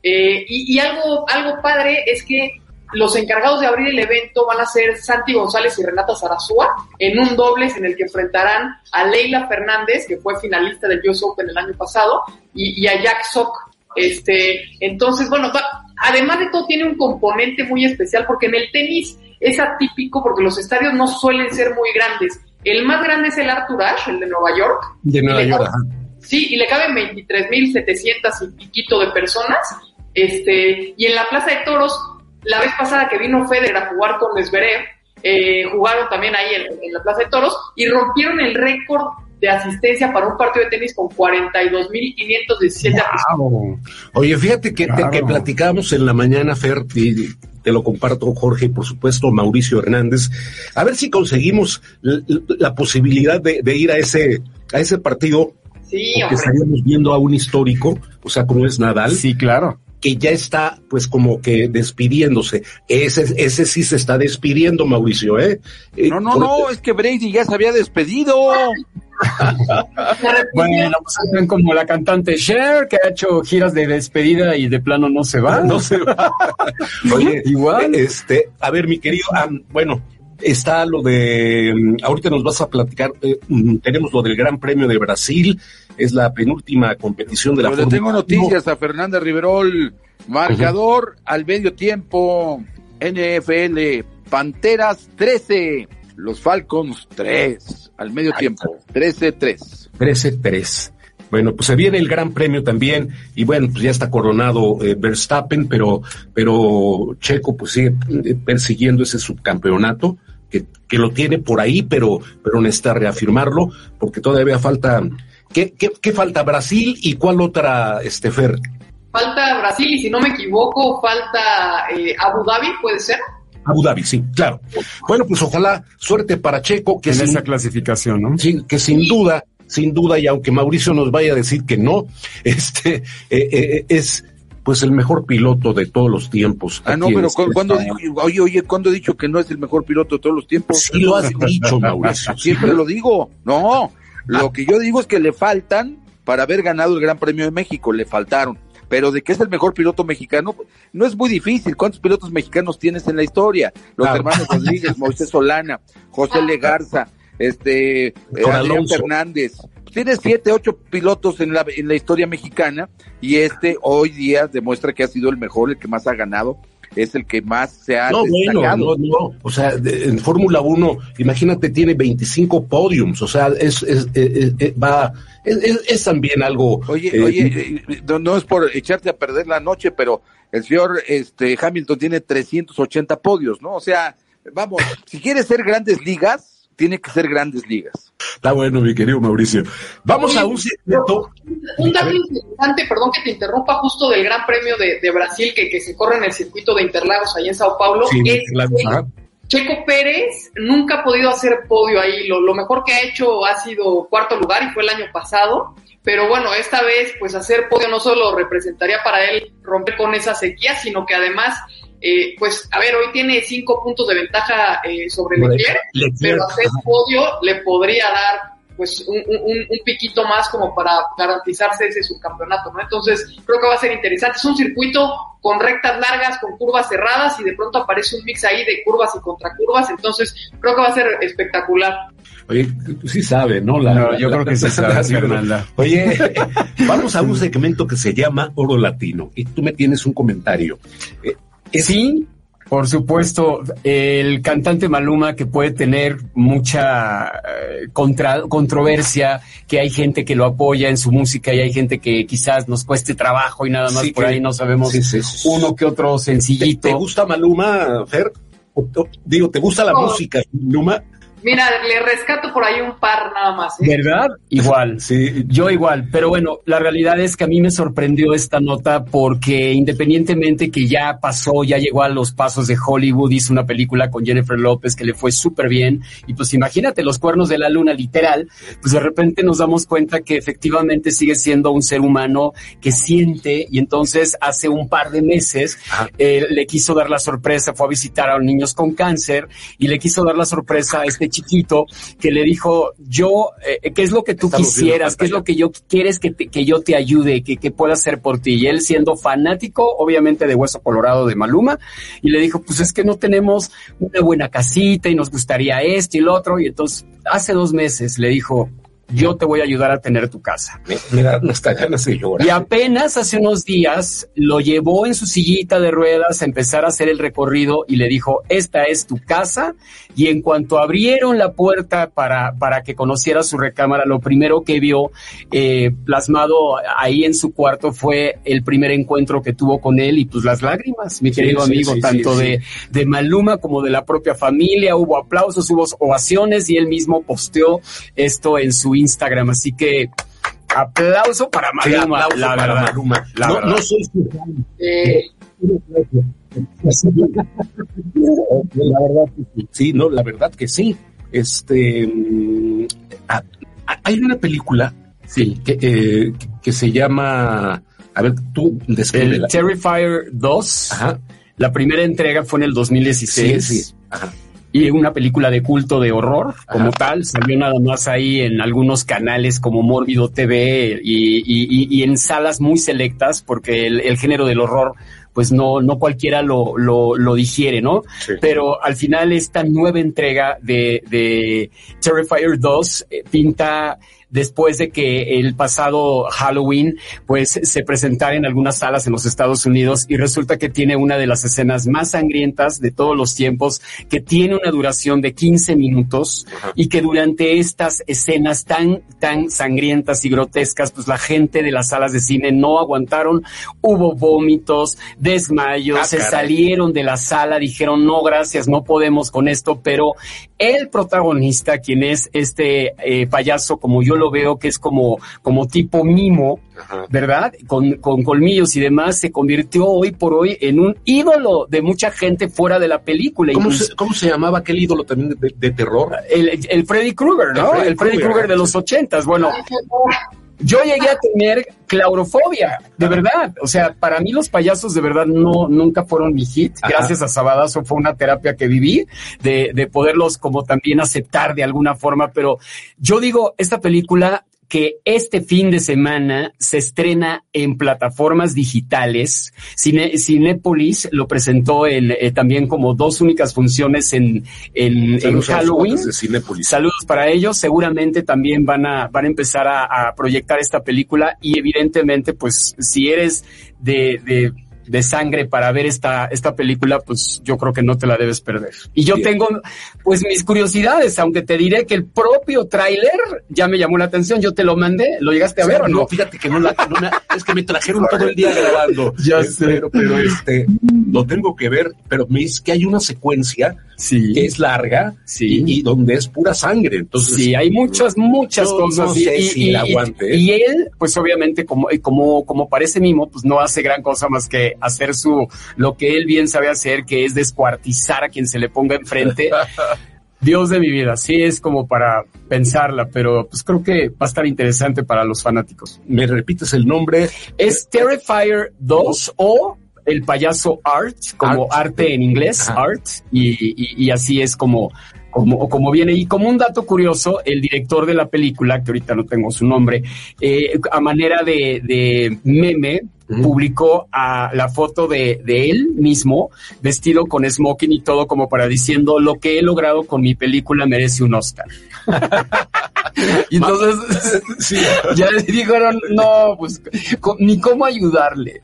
eh, y, algo, algo padre es que los encargados de abrir el evento van a ser Santi González y Renata Zarazúa en un dobles en el que enfrentarán a Leila Fernández, que fue finalista del US Open el año pasado, y, a Jack Sock. Este, entonces, bueno, además de todo tiene un componente muy especial porque en el tenis es atípico porque los estadios no suelen ser muy grandes el más grande es el Arthur Ashe, el de Nueva York. De Nueva York, Sí, y le caben 23.700 y piquito de personas. Este, y en la Plaza de Toros, la vez pasada que vino Federer a jugar con Lesberev, eh, jugaron también ahí en, la Plaza de Toros y rompieron el récord de asistencia para un partido de tenis con 42.517 wow. Oye, fíjate que, que platicábamos en la mañana, Fer, y te lo comparto Jorge y por supuesto Mauricio Hernández, a ver si conseguimos la, posibilidad de, ir a ese, a ese partido. Sí, que estaríamos viendo a un histórico, o sea, como es Nadal. Sí, claro que ya está pues como que despidiéndose. Ese, ese sí se está despidiendo, Mauricio, ¿eh? eh no, no, no, es que Brady ya se había despedido. bueno, pues como la cantante Cher, que ha hecho giras de despedida y de plano no se va. No se va. Oye, igual. Este, a ver, mi querido, bueno, está lo de, mm, ahorita nos vas a platicar, eh, mm, tenemos lo del Gran Premio de Brasil, es la penúltima competición de la Fórmula tengo noticias a Fernanda Riverol, marcador al medio tiempo, NFL, Panteras 13, los Falcons 3, al medio tiempo, 13-3. 13-3. Bueno, pues se viene el Gran Premio también y bueno, pues ya está coronado eh, Verstappen, pero, pero Checo pues sigue eh, persiguiendo ese subcampeonato que, que lo tiene por ahí, pero, pero necesita reafirmarlo porque todavía falta, ¿qué, qué, falta? Brasil y cuál otra, este Fer? Falta Brasil y si no me equivoco falta eh, Abu Dhabi, puede ser. Abu Dhabi, sí, claro. Bueno, pues ojalá suerte para Checo. Que en esa clasificación, ¿no? Sí, que sin duda sin duda, y aunque Mauricio nos vaya a decir que no, este eh, eh, es pues el mejor piloto de todos los tiempos. Ah, no, pero cuando oye, oye, cuando he dicho que no es el mejor piloto de todos los tiempos? Sí lo has dicho, Mauricio. Siempre lo digo. No, lo que yo digo es que le faltan para haber ganado el Gran Premio de México, le faltaron. Pero de que es el mejor piloto mexicano, no es muy difícil. ¿Cuántos pilotos mexicanos tienes en la historia? Los hermanos Rodríguez, Moisés Solana, José Legarza, este, eh, Adrián Fernández. Tiene siete, ocho pilotos en la, en la historia mexicana y este hoy día demuestra que ha sido el mejor, el que más ha ganado es el que más se ha no, Bueno, no, no, o sea, en Fórmula 1, imagínate, tiene 25 podiums, o sea, es, es, va, es, también algo... Oye, eh, oye, eh, no, es por echarte a perder la noche, pero el señor este, Hamilton tiene 380 podios, ¿no? O sea, vamos, si quieres ser grandes ligas, tiene que ser grandes ligas. Está bueno, mi querido Mauricio. Vamos a un Un dato interesante, perdón que te interrumpa, justo del Gran Premio de, Brasil que, que, se corre en el circuito de Interlagos, ahí en Sao Paulo. Checo Pérez nunca ha podido hacer podio ahí. Lo, lo mejor que ha hecho ha sido cuarto lugar y fue el año pasado. Pero bueno, esta vez, pues hacer podio no solo representaría para él romper con esa sequía, sino que además eh, pues a ver, hoy tiene cinco puntos de ventaja eh, sobre Leclerc, pero hacer podio le podría dar pues un, un, piquito más como para garantizarse ese subcampeonato, ¿no? Entonces creo que va a ser interesante. Es un circuito con rectas largas, con curvas cerradas y de pronto aparece un mix ahí de curvas y contracurvas, entonces creo que va a ser espectacular. Oye, sí sabe, ¿no? no, yo creo que sí sabe, Fernanda. Oye, vamos a un segmento que se llama Oro Latino y tú me tienes un comentario. Eh, sí, por supuesto, el cantante Maluma que puede tener mucha eh, controversia, que hay gente que lo apoya en su música y hay gente que quizás nos cueste trabajo y nada más por ahí no sabemos uno que otro sencillito. ¿Te, gusta Maluma, Fer? digo, ¿te gusta la música, Maluma? Mira, le rescato por ahí un par nada más. ¿eh? ¿Verdad? Igual. Sí. Yo igual. Pero bueno, la realidad es que a mí me sorprendió esta nota porque independientemente que ya pasó, ya llegó a los pasos de Hollywood, hizo una película con Jennifer López que le fue súper bien. Y pues imagínate los cuernos de la luna, literal. Pues de repente nos damos cuenta que efectivamente sigue siendo un ser humano que siente. Y entonces hace un par de meses eh, le quiso dar la sorpresa, fue a visitar a niños con cáncer y le quiso dar la sorpresa a este chiquito que le dijo, yo, eh, ¿qué es lo que tú quisieras? ¿Qué es lo que yo quieres que, que yo te ayude, que, que pueda hacer por ti? Y él siendo fanático, obviamente de Hueso Colorado de Maluma, y le dijo, pues es que no tenemos una buena casita y nos gustaría esto y lo otro. Y entonces, hace dos meses le dijo, yo te voy a ayudar a tener tu casa. Mira, hasta ganas de llorar. Y apenas hace unos días lo llevó en su sillita de ruedas a empezar a hacer el recorrido y le dijo, esta es tu casa. Y en cuanto abrieron la puerta para, para que conociera su recámara, lo primero que vio eh, plasmado ahí en su cuarto fue el primer encuentro que tuvo con él y pues las lágrimas, mi querido amigo, tanto de, de Maluma como de la propia familia. Hubo aplausos, hubo ovaciones y él mismo posteó esto en su Instagram. Así que aplauso para Maluma. la para verdad, Maluma. no, no soy su la verdad que sí. sí, no, la verdad que sí. Este, mm, ah, hay una película, sí, que, eh, que se llama, a ver, tú El Terrifier 2. Ajá. La primera entrega fue en el 2016. Sí, sí. Ajá y una película de culto de horror como tal. Salió nada más ahí en algunos canales como Mórbido TV y, en salas muy selectas porque el, género del horror pues no, no cualquiera lo, lo, lo digiere, ¿no? Pero al final esta nueva entrega de, de Terrifier 2 eh, pinta después de que el pasado Halloween pues se presentara en algunas salas en los Estados Unidos y resulta que tiene una de las escenas más sangrientas de todos los tiempos, que tiene una duración de 15 minutos y que durante estas escenas tan, tan sangrientas y grotescas, pues la gente de las salas de cine no aguantaron, hubo vómitos, desmayos, ah, se salieron de la sala, dijeron no gracias, no podemos con esto, pero el protagonista, quien es este eh, payaso como yo lo veo que es como, como tipo mimo, ¿verdad? Con, con colmillos y demás, se convirtió hoy por hoy en un ídolo de mucha gente fuera de la película. ¿Cómo, se, ¿cómo se, llamaba aquel ídolo también de, terror? El, Freddy Krueger, ¿no? El Freddy, Krueger de los ochentas. Bueno, yo llegué a tener claurofobia, de verdad. O sea, para mí los payasos de verdad no, nunca fueron mi hit. Gracias a Sabadazo fue una terapia que viví de, de poderlos como también aceptar de alguna forma. Pero yo digo, esta película que este fin de semana se estrena en plataformas digitales. Cine, Cinépolis lo presentó en, eh, también como dos únicas funciones en, en, Halloween. Saludos para ellos. Seguramente también van a, van a empezar a, a, proyectar esta película y evidentemente, pues, si eres de, de de sangre para ver esta, esta película, pues yo creo que no te la debes perder. Y yo tengo, pues mis curiosidades, aunque te diré que el propio tráiler ya me llamó la atención, yo te lo mandé, ¿lo llegaste a ver o no? Fíjate que no la, es que me trajeron todo el día grabando. ya sé. Pero, pero este, lo tengo que ver, pero me que hay una secuencia sí. que es larga sí. y, donde es pura sangre. Entonces, sí, hay muchas, muchas cosas. y, y, él, pues obviamente, como, como, como parece mimo, pues no hace gran cosa más que hacer su, lo que él bien sabe hacer, que es descuartizar a quien se le ponga enfrente. Dios de mi vida, sí es como para pensarla, pero pues creo que va a estar interesante para los fanáticos. ¿Me repites el nombre? Es Terrifier 2 o el payaso Art, como arte en inglés, Art, y, y, así es como, como, como viene. Y como un dato curioso, el director de la película, que ahorita no tengo su nombre, eh, a manera de, de meme, publicó a la foto de, de, él mismo vestido con smoking y todo como para diciendo lo que he logrado con mi película merece un Oscar. y entonces ya le dijeron, no, pues ni cómo ayudarle.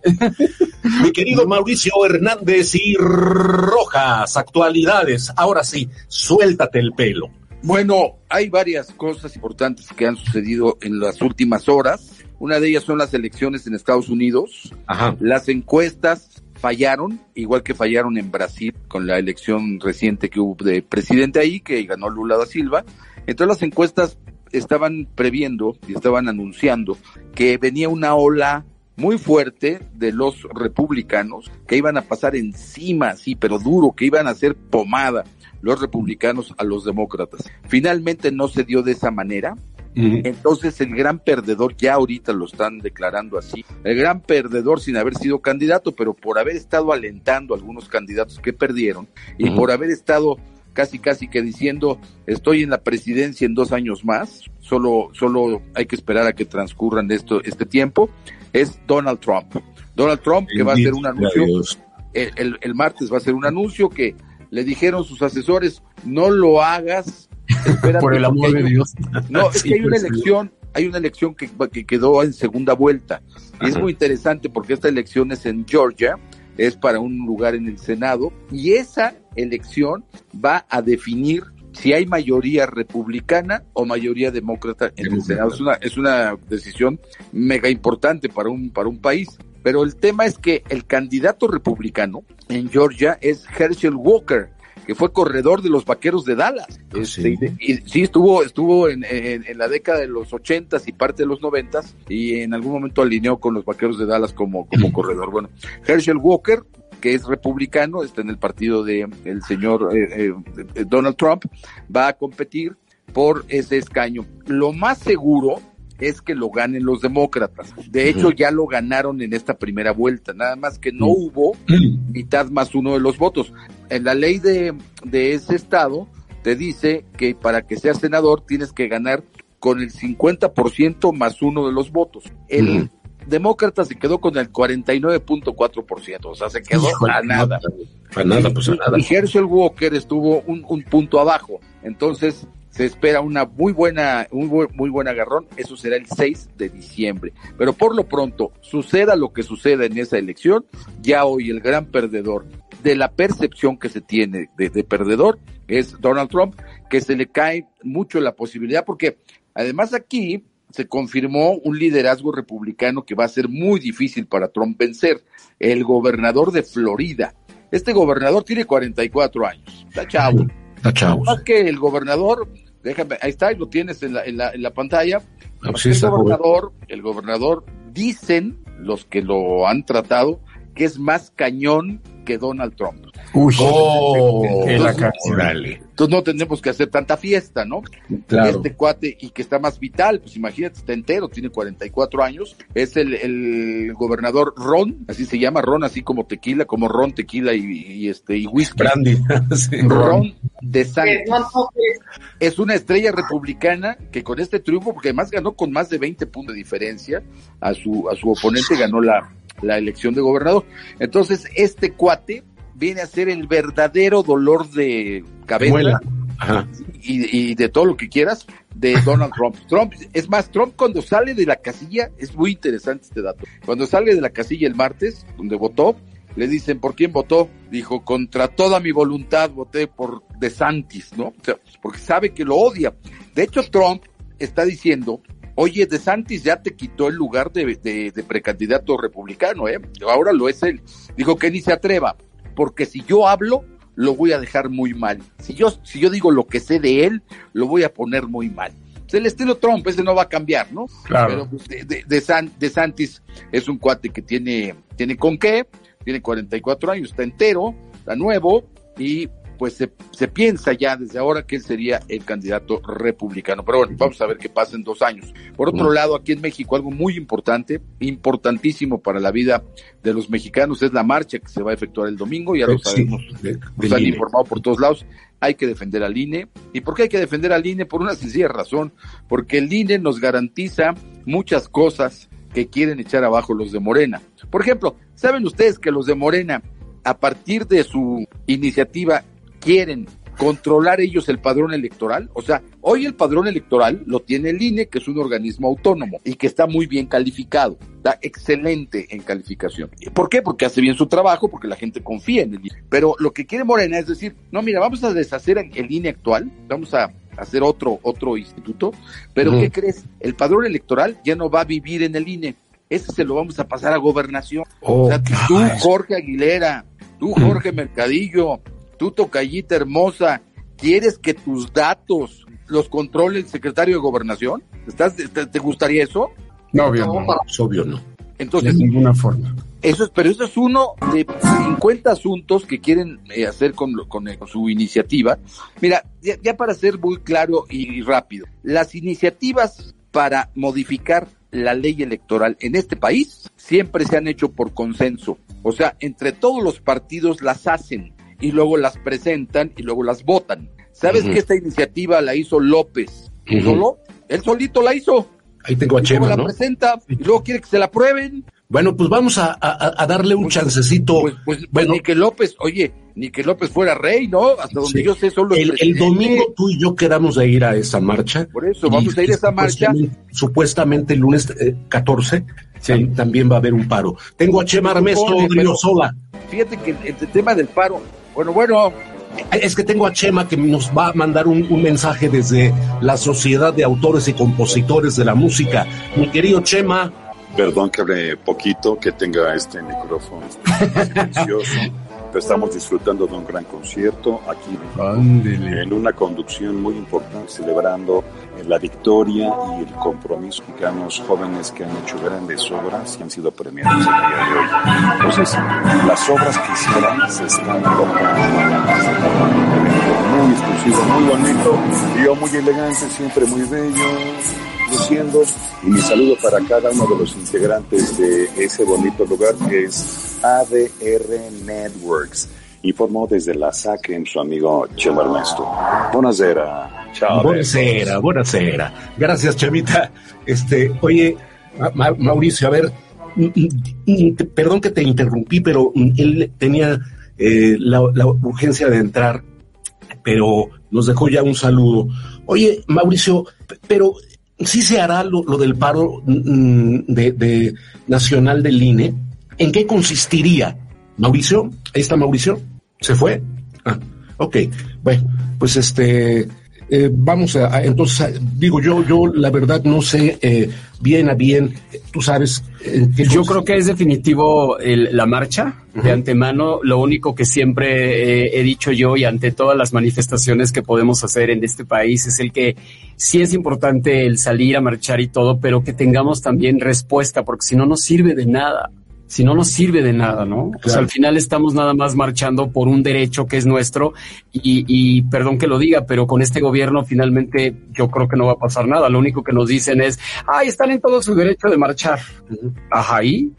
mi querido Mauricio Hernández y Rojas, actualidades. Ahora sí, suéltate el pelo. Bueno, hay varias cosas importantes que han sucedido en las últimas horas. Una de ellas son las elecciones en Estados Unidos. Ajá. Las encuestas fallaron, igual que fallaron en Brasil con la elección reciente que hubo de presidente ahí, que ganó Lula da Silva. Entonces las encuestas estaban previendo y estaban anunciando que venía una ola muy fuerte de los republicanos que iban a pasar encima, sí, pero duro, que iban a hacer pomada los republicanos a los demócratas. Finalmente no se dio de esa manera. Entonces el gran perdedor, ya ahorita lo están declarando así, el gran perdedor sin haber sido candidato, pero por haber estado alentando a algunos candidatos que perdieron y por haber estado casi casi que diciendo estoy en la presidencia en dos años más, solo, solo hay que esperar a que transcurran esto, este tiempo, es Donald Trump. Donald Trump que va a hacer un anuncio, el, el, el martes va a hacer un anuncio que le dijeron sus asesores, no lo hagas. Por el amor de Dios. No, es que hay una elección, hay una elección que, que quedó en segunda vuelta. Y es muy interesante porque esta elección es en Georgia, es para un lugar en el Senado, y esa elección va a definir si hay mayoría republicana o mayoría demócrata en el Senado. Es una, es una decisión mega importante para un, para un país. Pero el tema es que el candidato republicano en Georgia es Herschel Walker, que fue corredor de los vaqueros de Dallas. Este, y, sí, estuvo, estuvo en, en, en, la década de los ochentas y parte de los noventas, y en algún momento alineó con los vaqueros de Dallas como, como corredor. Bueno, Herschel Walker, que es republicano, está en el partido de el señor eh, eh, Donald Trump, va a competir por ese escaño. Lo más seguro es que lo ganen los demócratas. De hecho, ya lo ganaron en esta primera vuelta, nada más que no hubo mitad más uno de los votos. En la ley de, de ese estado te dice que para que seas senador tienes que ganar con el 50% más uno de los votos. El demócrata se quedó con el 49.4%, o sea, se quedó Híjole, a nada. A nada, pues a nada. Y Herschel Walker estuvo un, un punto abajo. Entonces, se espera una muy buena, un muy, muy buen agarrón, eso será el 6 de diciembre. Pero por lo pronto, suceda lo que suceda en esa elección, ya hoy el gran perdedor de la percepción que se tiene de, de perdedor es Donald Trump, que se le cae mucho la posibilidad, porque además aquí se confirmó un liderazgo republicano que va a ser muy difícil para Trump vencer, el gobernador de Florida. Este gobernador tiene 44 años, está chavo. Más que el gobernador, déjame, ahí está, lo tienes en la, en la, en la pantalla. No, sí el gobernador, joven. el gobernador, dicen los que lo han tratado, que es más cañón que Donald Trump. Uy, oh, entonces, entonces no tenemos que hacer tanta fiesta, ¿no? Claro. Este cuate y que está más vital, pues imagínate, está entero, tiene 44 años, es el, el gobernador Ron, así se llama, Ron, así como tequila, como Ron, tequila y, y este y whisky. Brandy. sí, Ron de Santos. Es una estrella republicana que con este triunfo, porque además ganó con más de 20 puntos de diferencia a su, a su oponente, ganó la, la elección de gobernador. Entonces, este cuate viene a ser el verdadero dolor de cabeza y, y, de todo lo que quieras de Donald Trump. Trump, es más, Trump cuando sale de la casilla, es muy interesante este dato, cuando sale de la casilla el martes, donde votó, le dicen, ¿por quién votó? Dijo, contra toda mi voluntad voté por DeSantis, ¿no? O sea, porque sabe que lo odia. De hecho, Trump está diciendo oye, De Santis ya te quitó el lugar de, de, de, precandidato republicano, ¿eh? Ahora lo es él. Dijo que ni se atreva, porque si yo hablo, lo voy a dejar muy mal. Si yo, si yo digo lo que sé de él, lo voy a poner muy mal. Pues el estilo Trump, ese no va a cambiar, ¿no? Claro. Pero pues, de, de, de, San, de Santis es un cuate que tiene, tiene con qué, tiene 44 años, está entero, está nuevo y pues se, se, piensa ya desde ahora que él sería el candidato republicano. Pero bueno, vamos a ver qué pasa en dos años. Por otro mm. lado, aquí en México, algo muy importante, importantísimo para la vida de los mexicanos, es la marcha que se va a efectuar el domingo, ya lo sabemos, sí, de, nos han informado por todos lados, hay que defender al INE. ¿Y por qué hay que defender al INE? Por una sencilla razón, porque el INE nos garantiza muchas cosas que quieren echar abajo los de Morena. Por ejemplo, ¿saben ustedes que los de Morena, a partir de su iniciativa, quieren controlar ellos el padrón electoral. O sea, hoy el padrón electoral lo tiene el INE, que es un organismo autónomo y que está muy bien calificado, está excelente en calificación. ¿Por qué? Porque hace bien su trabajo, porque la gente confía en el INE. Pero lo que quiere Morena es decir, no, mira, vamos a deshacer el INE actual, vamos a hacer otro, otro instituto, pero ¿qué crees? El padrón electoral ya no va a vivir en el INE. Ese se lo vamos a pasar a gobernación. o sea, tú, Jorge Aguilera, tú, Jorge Mercadillo, tú, tocallita hermosa, ¿quieres que tus datos los controle el secretario de Gobernación? ¿Estás, te, gustaría eso? No, obvio no. obvio no. Entonces, de ninguna forma. Eso es, pero eso es uno de 50 asuntos que quieren eh, hacer con, con, su iniciativa. Mira, ya, ya, para ser muy claro y rápido, las iniciativas para modificar la ley electoral en este país siempre se han hecho por consenso. O sea, entre todos los partidos las hacen y luego las presentan y luego las votan. ¿Sabes que esta iniciativa la hizo López? ¿Solo? Él solito la hizo. Ahí tengo a Chema, la presenta y luego quiere que se la prueben. Bueno, pues vamos a, a, darle un pues, chancecito. Pues, pues, pues, bueno, ni que López, oye, ni que López fuera rey, ¿no? Hasta donde yo sé, solo el, el, domingo tú y yo quedamos de ir a esa marcha. Por eso, vamos a ir a esa marcha. Supuestamente el lunes 14 eh, también va a haber un paro. Tengo a Chema Armesto Sola. Fíjate que el tema del paro, bueno, bueno. Es que tengo a Chema que nos va a mandar un, mensaje desde la Sociedad de Autores y Compositores de la Música. Mi querido Chema. Perdón que hable poquito, que tenga este micrófono estamos disfrutando de un gran concierto aquí en una conducción muy importante, celebrando la victoria y el compromiso de jóvenes que han hecho grandes obras y han sido premiados el día de hoy. Entonces, las obras que hicieron se están muy exclusivo, muy bonito, yo muy elegante, siempre muy bello, luciendo. Y mi saludo para cada uno de los integrantes de ese bonito lugar que es ADR Networks. Informó desde la SAC en su amigo Chema Ernesto. Buonasera. Chao. Buonasera, buonasera. Gracias, Chavita. Este, oye, Mauricio, a ver, mm, mm, mm, perdón que te interrumpí, pero él tenía eh, la, urgencia de entrar, pero nos dejó ya un saludo. Oye, Mauricio, pero sí se hará lo, del paro de, de, nacional del INE. ¿En qué consistiría? Mauricio, ahí está Mauricio, se fue. Ah, ok, bueno, pues este, eh, vamos a, entonces, digo yo, yo la verdad no sé eh, bien a bien, tú sabes. yo creo que es definitivo la marcha de antemano. Lo único que siempre eh, he dicho yo y ante todas las manifestaciones que podemos hacer en este país es el que sí es importante el salir a marchar y todo, pero que tengamos también respuesta, porque si no nos sirve de nada si no nos sirve de nada, ¿no? Pues al final estamos nada más marchando por un derecho que es nuestro y, y, perdón que lo diga, pero con este gobierno finalmente yo creo que no va a pasar nada. Lo único que nos dicen es, ay, están en todo su derecho de marchar. Ajá, ahí.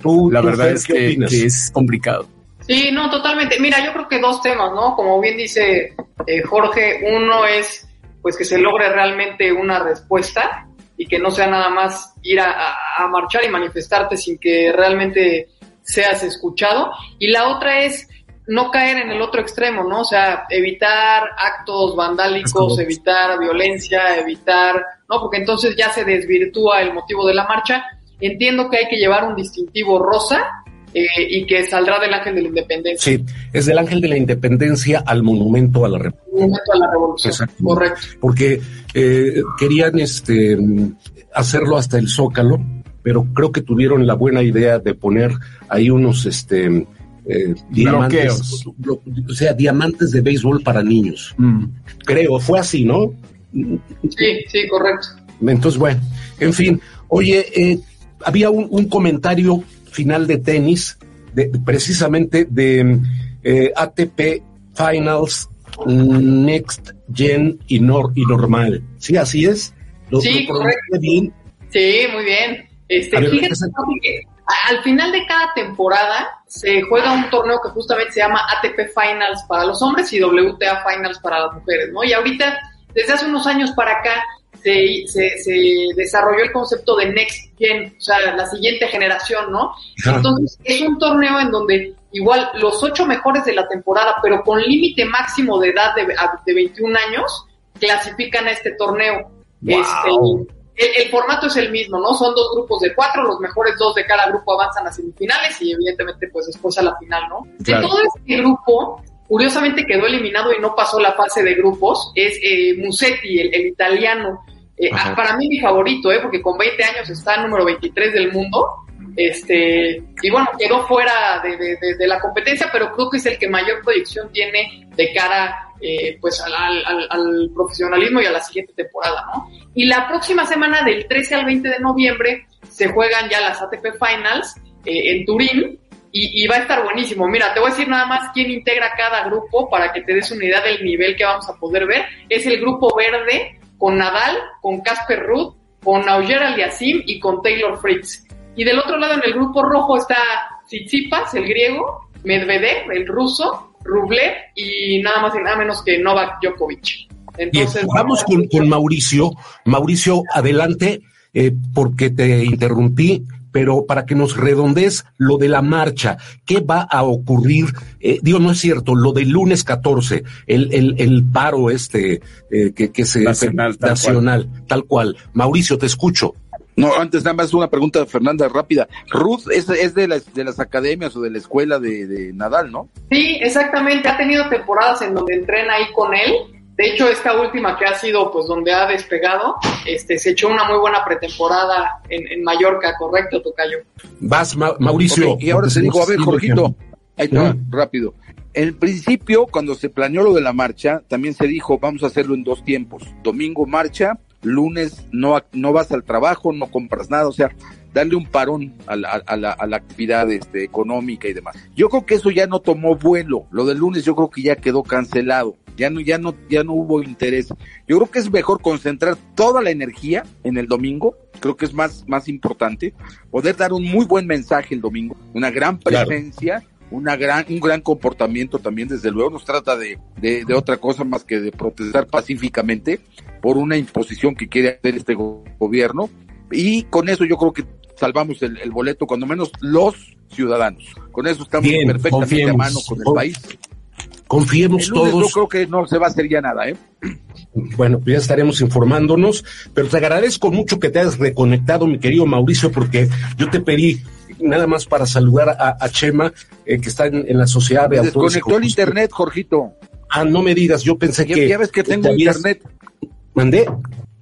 Tú, la verdad es que, es complicado. Sí, no, totalmente. Mira, yo creo que dos temas, ¿no? Como bien dice eh, Jorge, uno es pues que se logre realmente una respuesta y que no sea nada más ir a, marchar y manifestarte sin que realmente seas escuchado. Y la otra es no caer en el otro extremo, ¿no? O sea, evitar actos vandálicos, evitar violencia, evitar, ¿no? Porque entonces ya se desvirtúa el motivo de la marcha. Entiendo que hay que llevar un distintivo rosa, eh, y que saldrá del Ángel de la Independencia. Sí, es del Ángel de la Independencia al Monumento a la Revolución. Monumento a la Revolución, correcto. Porque eh, querían este, hacerlo hasta el Zócalo, pero creo que tuvieron la buena idea de poner ahí unos este, eh, diamantes, o sea, diamantes de béisbol para niños. Mm. Creo, fue así, ¿no? Sí, sí, correcto. Entonces, bueno, en fin, oye, había un, un comentario final de tenis, de, precisamente de eh, ATP Finals Next Gen y, nor, y normal. ¿Sí, así es? ¿Lo, sí, correcto. bien? Sí, muy bien. Este, fíjate, que al final de cada temporada se juega un torneo que justamente se llama ATP Finals para los hombres y WTA Finals para las mujeres, ¿no? Y ahorita, desde hace unos años para acá, se, se, desarrolló el concepto de Next Gen, o sea, la siguiente generación, ¿no? Entonces, es un torneo en donde igual los ocho mejores de la temporada, pero con límite máximo de edad de, de 21 años, clasifican a este torneo. Este, el, formato es el mismo, ¿no? Son dos grupos de cuatro, los mejores dos de cada grupo avanzan a semifinales y evidentemente pues después a la final, ¿no? De todo este grupo, curiosamente quedó eliminado y no pasó la fase de grupos, es eh, Musetti, el, italiano. Eh, para mí mi favorito, ¿eh? Porque con 20 años está número 23 del mundo. Este, y bueno, quedó fuera de, de, de, la competencia, pero creo que es el que mayor proyección tiene de cara eh, pues al, al, al, profesionalismo y a la siguiente temporada, ¿no? Y la próxima semana, del 13 al 20 de noviembre, se juegan ya las ATP Finals eh, en Turín y, y, va a estar buenísimo. Mira, te voy a decir nada más quién integra cada grupo para que te des una idea del nivel que vamos a poder ver. Es el grupo verde con Nadal, con Casper Ruth, con Auger Aliasim y con Taylor Fritz. Y del otro lado, en el grupo rojo, está Tsitsipas, el griego, Medvedev, el ruso, Rublev y nada más y nada menos que Novak Djokovic. Entonces, vamos con, Mauricio. Mauricio, adelante, eh, porque te interrumpí, pero para que nos redondees lo de la marcha, ¿qué va a ocurrir? Eh, digo, no es cierto, lo del lunes 14, el, el, el paro este eh, que, que se... Nacional, nacional tal cual. Mauricio, te escucho. No, antes nada más una pregunta, Fernanda, rápida. Ruth es, es de, las, de las academias o de la escuela de, Nadal, ¿no? Sí, exactamente. Ha tenido temporadas en donde entrena ahí con él. De hecho, esta última que ha sido, pues, donde ha despegado, este, se echó una muy buena pretemporada en, en Mallorca, correcto, Tocayo. Vas, Mauricio. y ahora se dijo, a ver, Jorgito, ahí está, rápido. En principio, cuando se planeó lo de la marcha, también se dijo, vamos a hacerlo en dos tiempos. Domingo marcha, lunes no, no vas al trabajo, no compras nada, o sea, darle un parón a la, a la, a la actividad este, económica y demás. Yo creo que eso ya no tomó vuelo, lo del lunes yo creo que ya quedó cancelado, ya no, ya no, ya no hubo interés. Yo creo que es mejor concentrar toda la energía en el domingo, creo que es más, más importante, poder dar un muy buen mensaje el domingo, una gran presencia una gran, un gran comportamiento también, desde luego, nos trata de, de, de, otra cosa más que de protestar pacíficamente por una imposición que quiere hacer este gobierno. Y con eso yo creo que salvamos el, el boleto, cuando menos los ciudadanos. Con eso estamos perfectamente a mano con el país. Confiemos todos. Yo creo que no se va a hacer ya nada, ¿eh? Bueno, pues ya estaremos informándonos, pero te agradezco mucho que te hayas reconectado, mi querido Mauricio, porque yo te pedí nada más para saludar a, Chema, eh, que está en, la sociedad de autores. Desconectó el internet, Jorgito. Ah, no me digas, yo pensé que. Ya ves que tengo internet. ¿Mandé?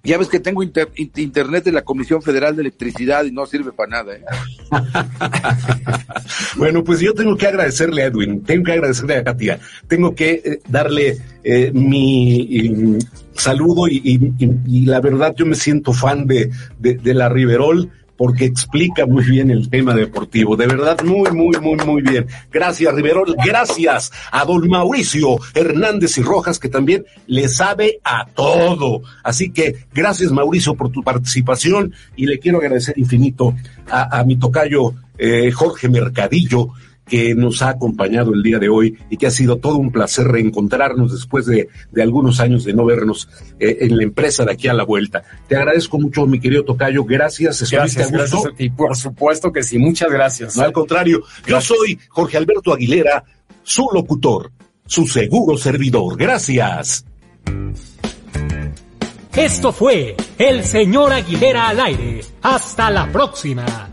Ya ves que tengo internet de la Comisión Federal de Electricidad y no sirve para nada. ¿eh? bueno, pues yo tengo que agradecerle a Edwin, tengo que agradecerle a Katia, tengo que eh, darle eh, mi saludo y, la verdad yo me siento fan de, de la Riverol porque explica muy bien el tema deportivo. De verdad, muy, muy, muy, muy bien. Gracias, Rivero. Gracias a don Mauricio Hernández y Rojas, que también le sabe a todo. Así que gracias, Mauricio, por tu participación y le quiero agradecer infinito a, mi tocayo eh, Jorge Mercadillo, que nos ha acompañado el día de hoy y que ha sido todo un placer reencontrarnos después de, algunos años de no vernos eh, en la empresa de aquí a la vuelta. Te agradezco mucho, mi querido Tocayo. Gracias. Gracias, gracias a ti. Por supuesto que sí. Muchas gracias. No, al contrario. Yo soy Jorge Alberto Aguilera, su locutor, su seguro servidor. Gracias. Esto fue El Señor Aguilera al aire. Hasta la próxima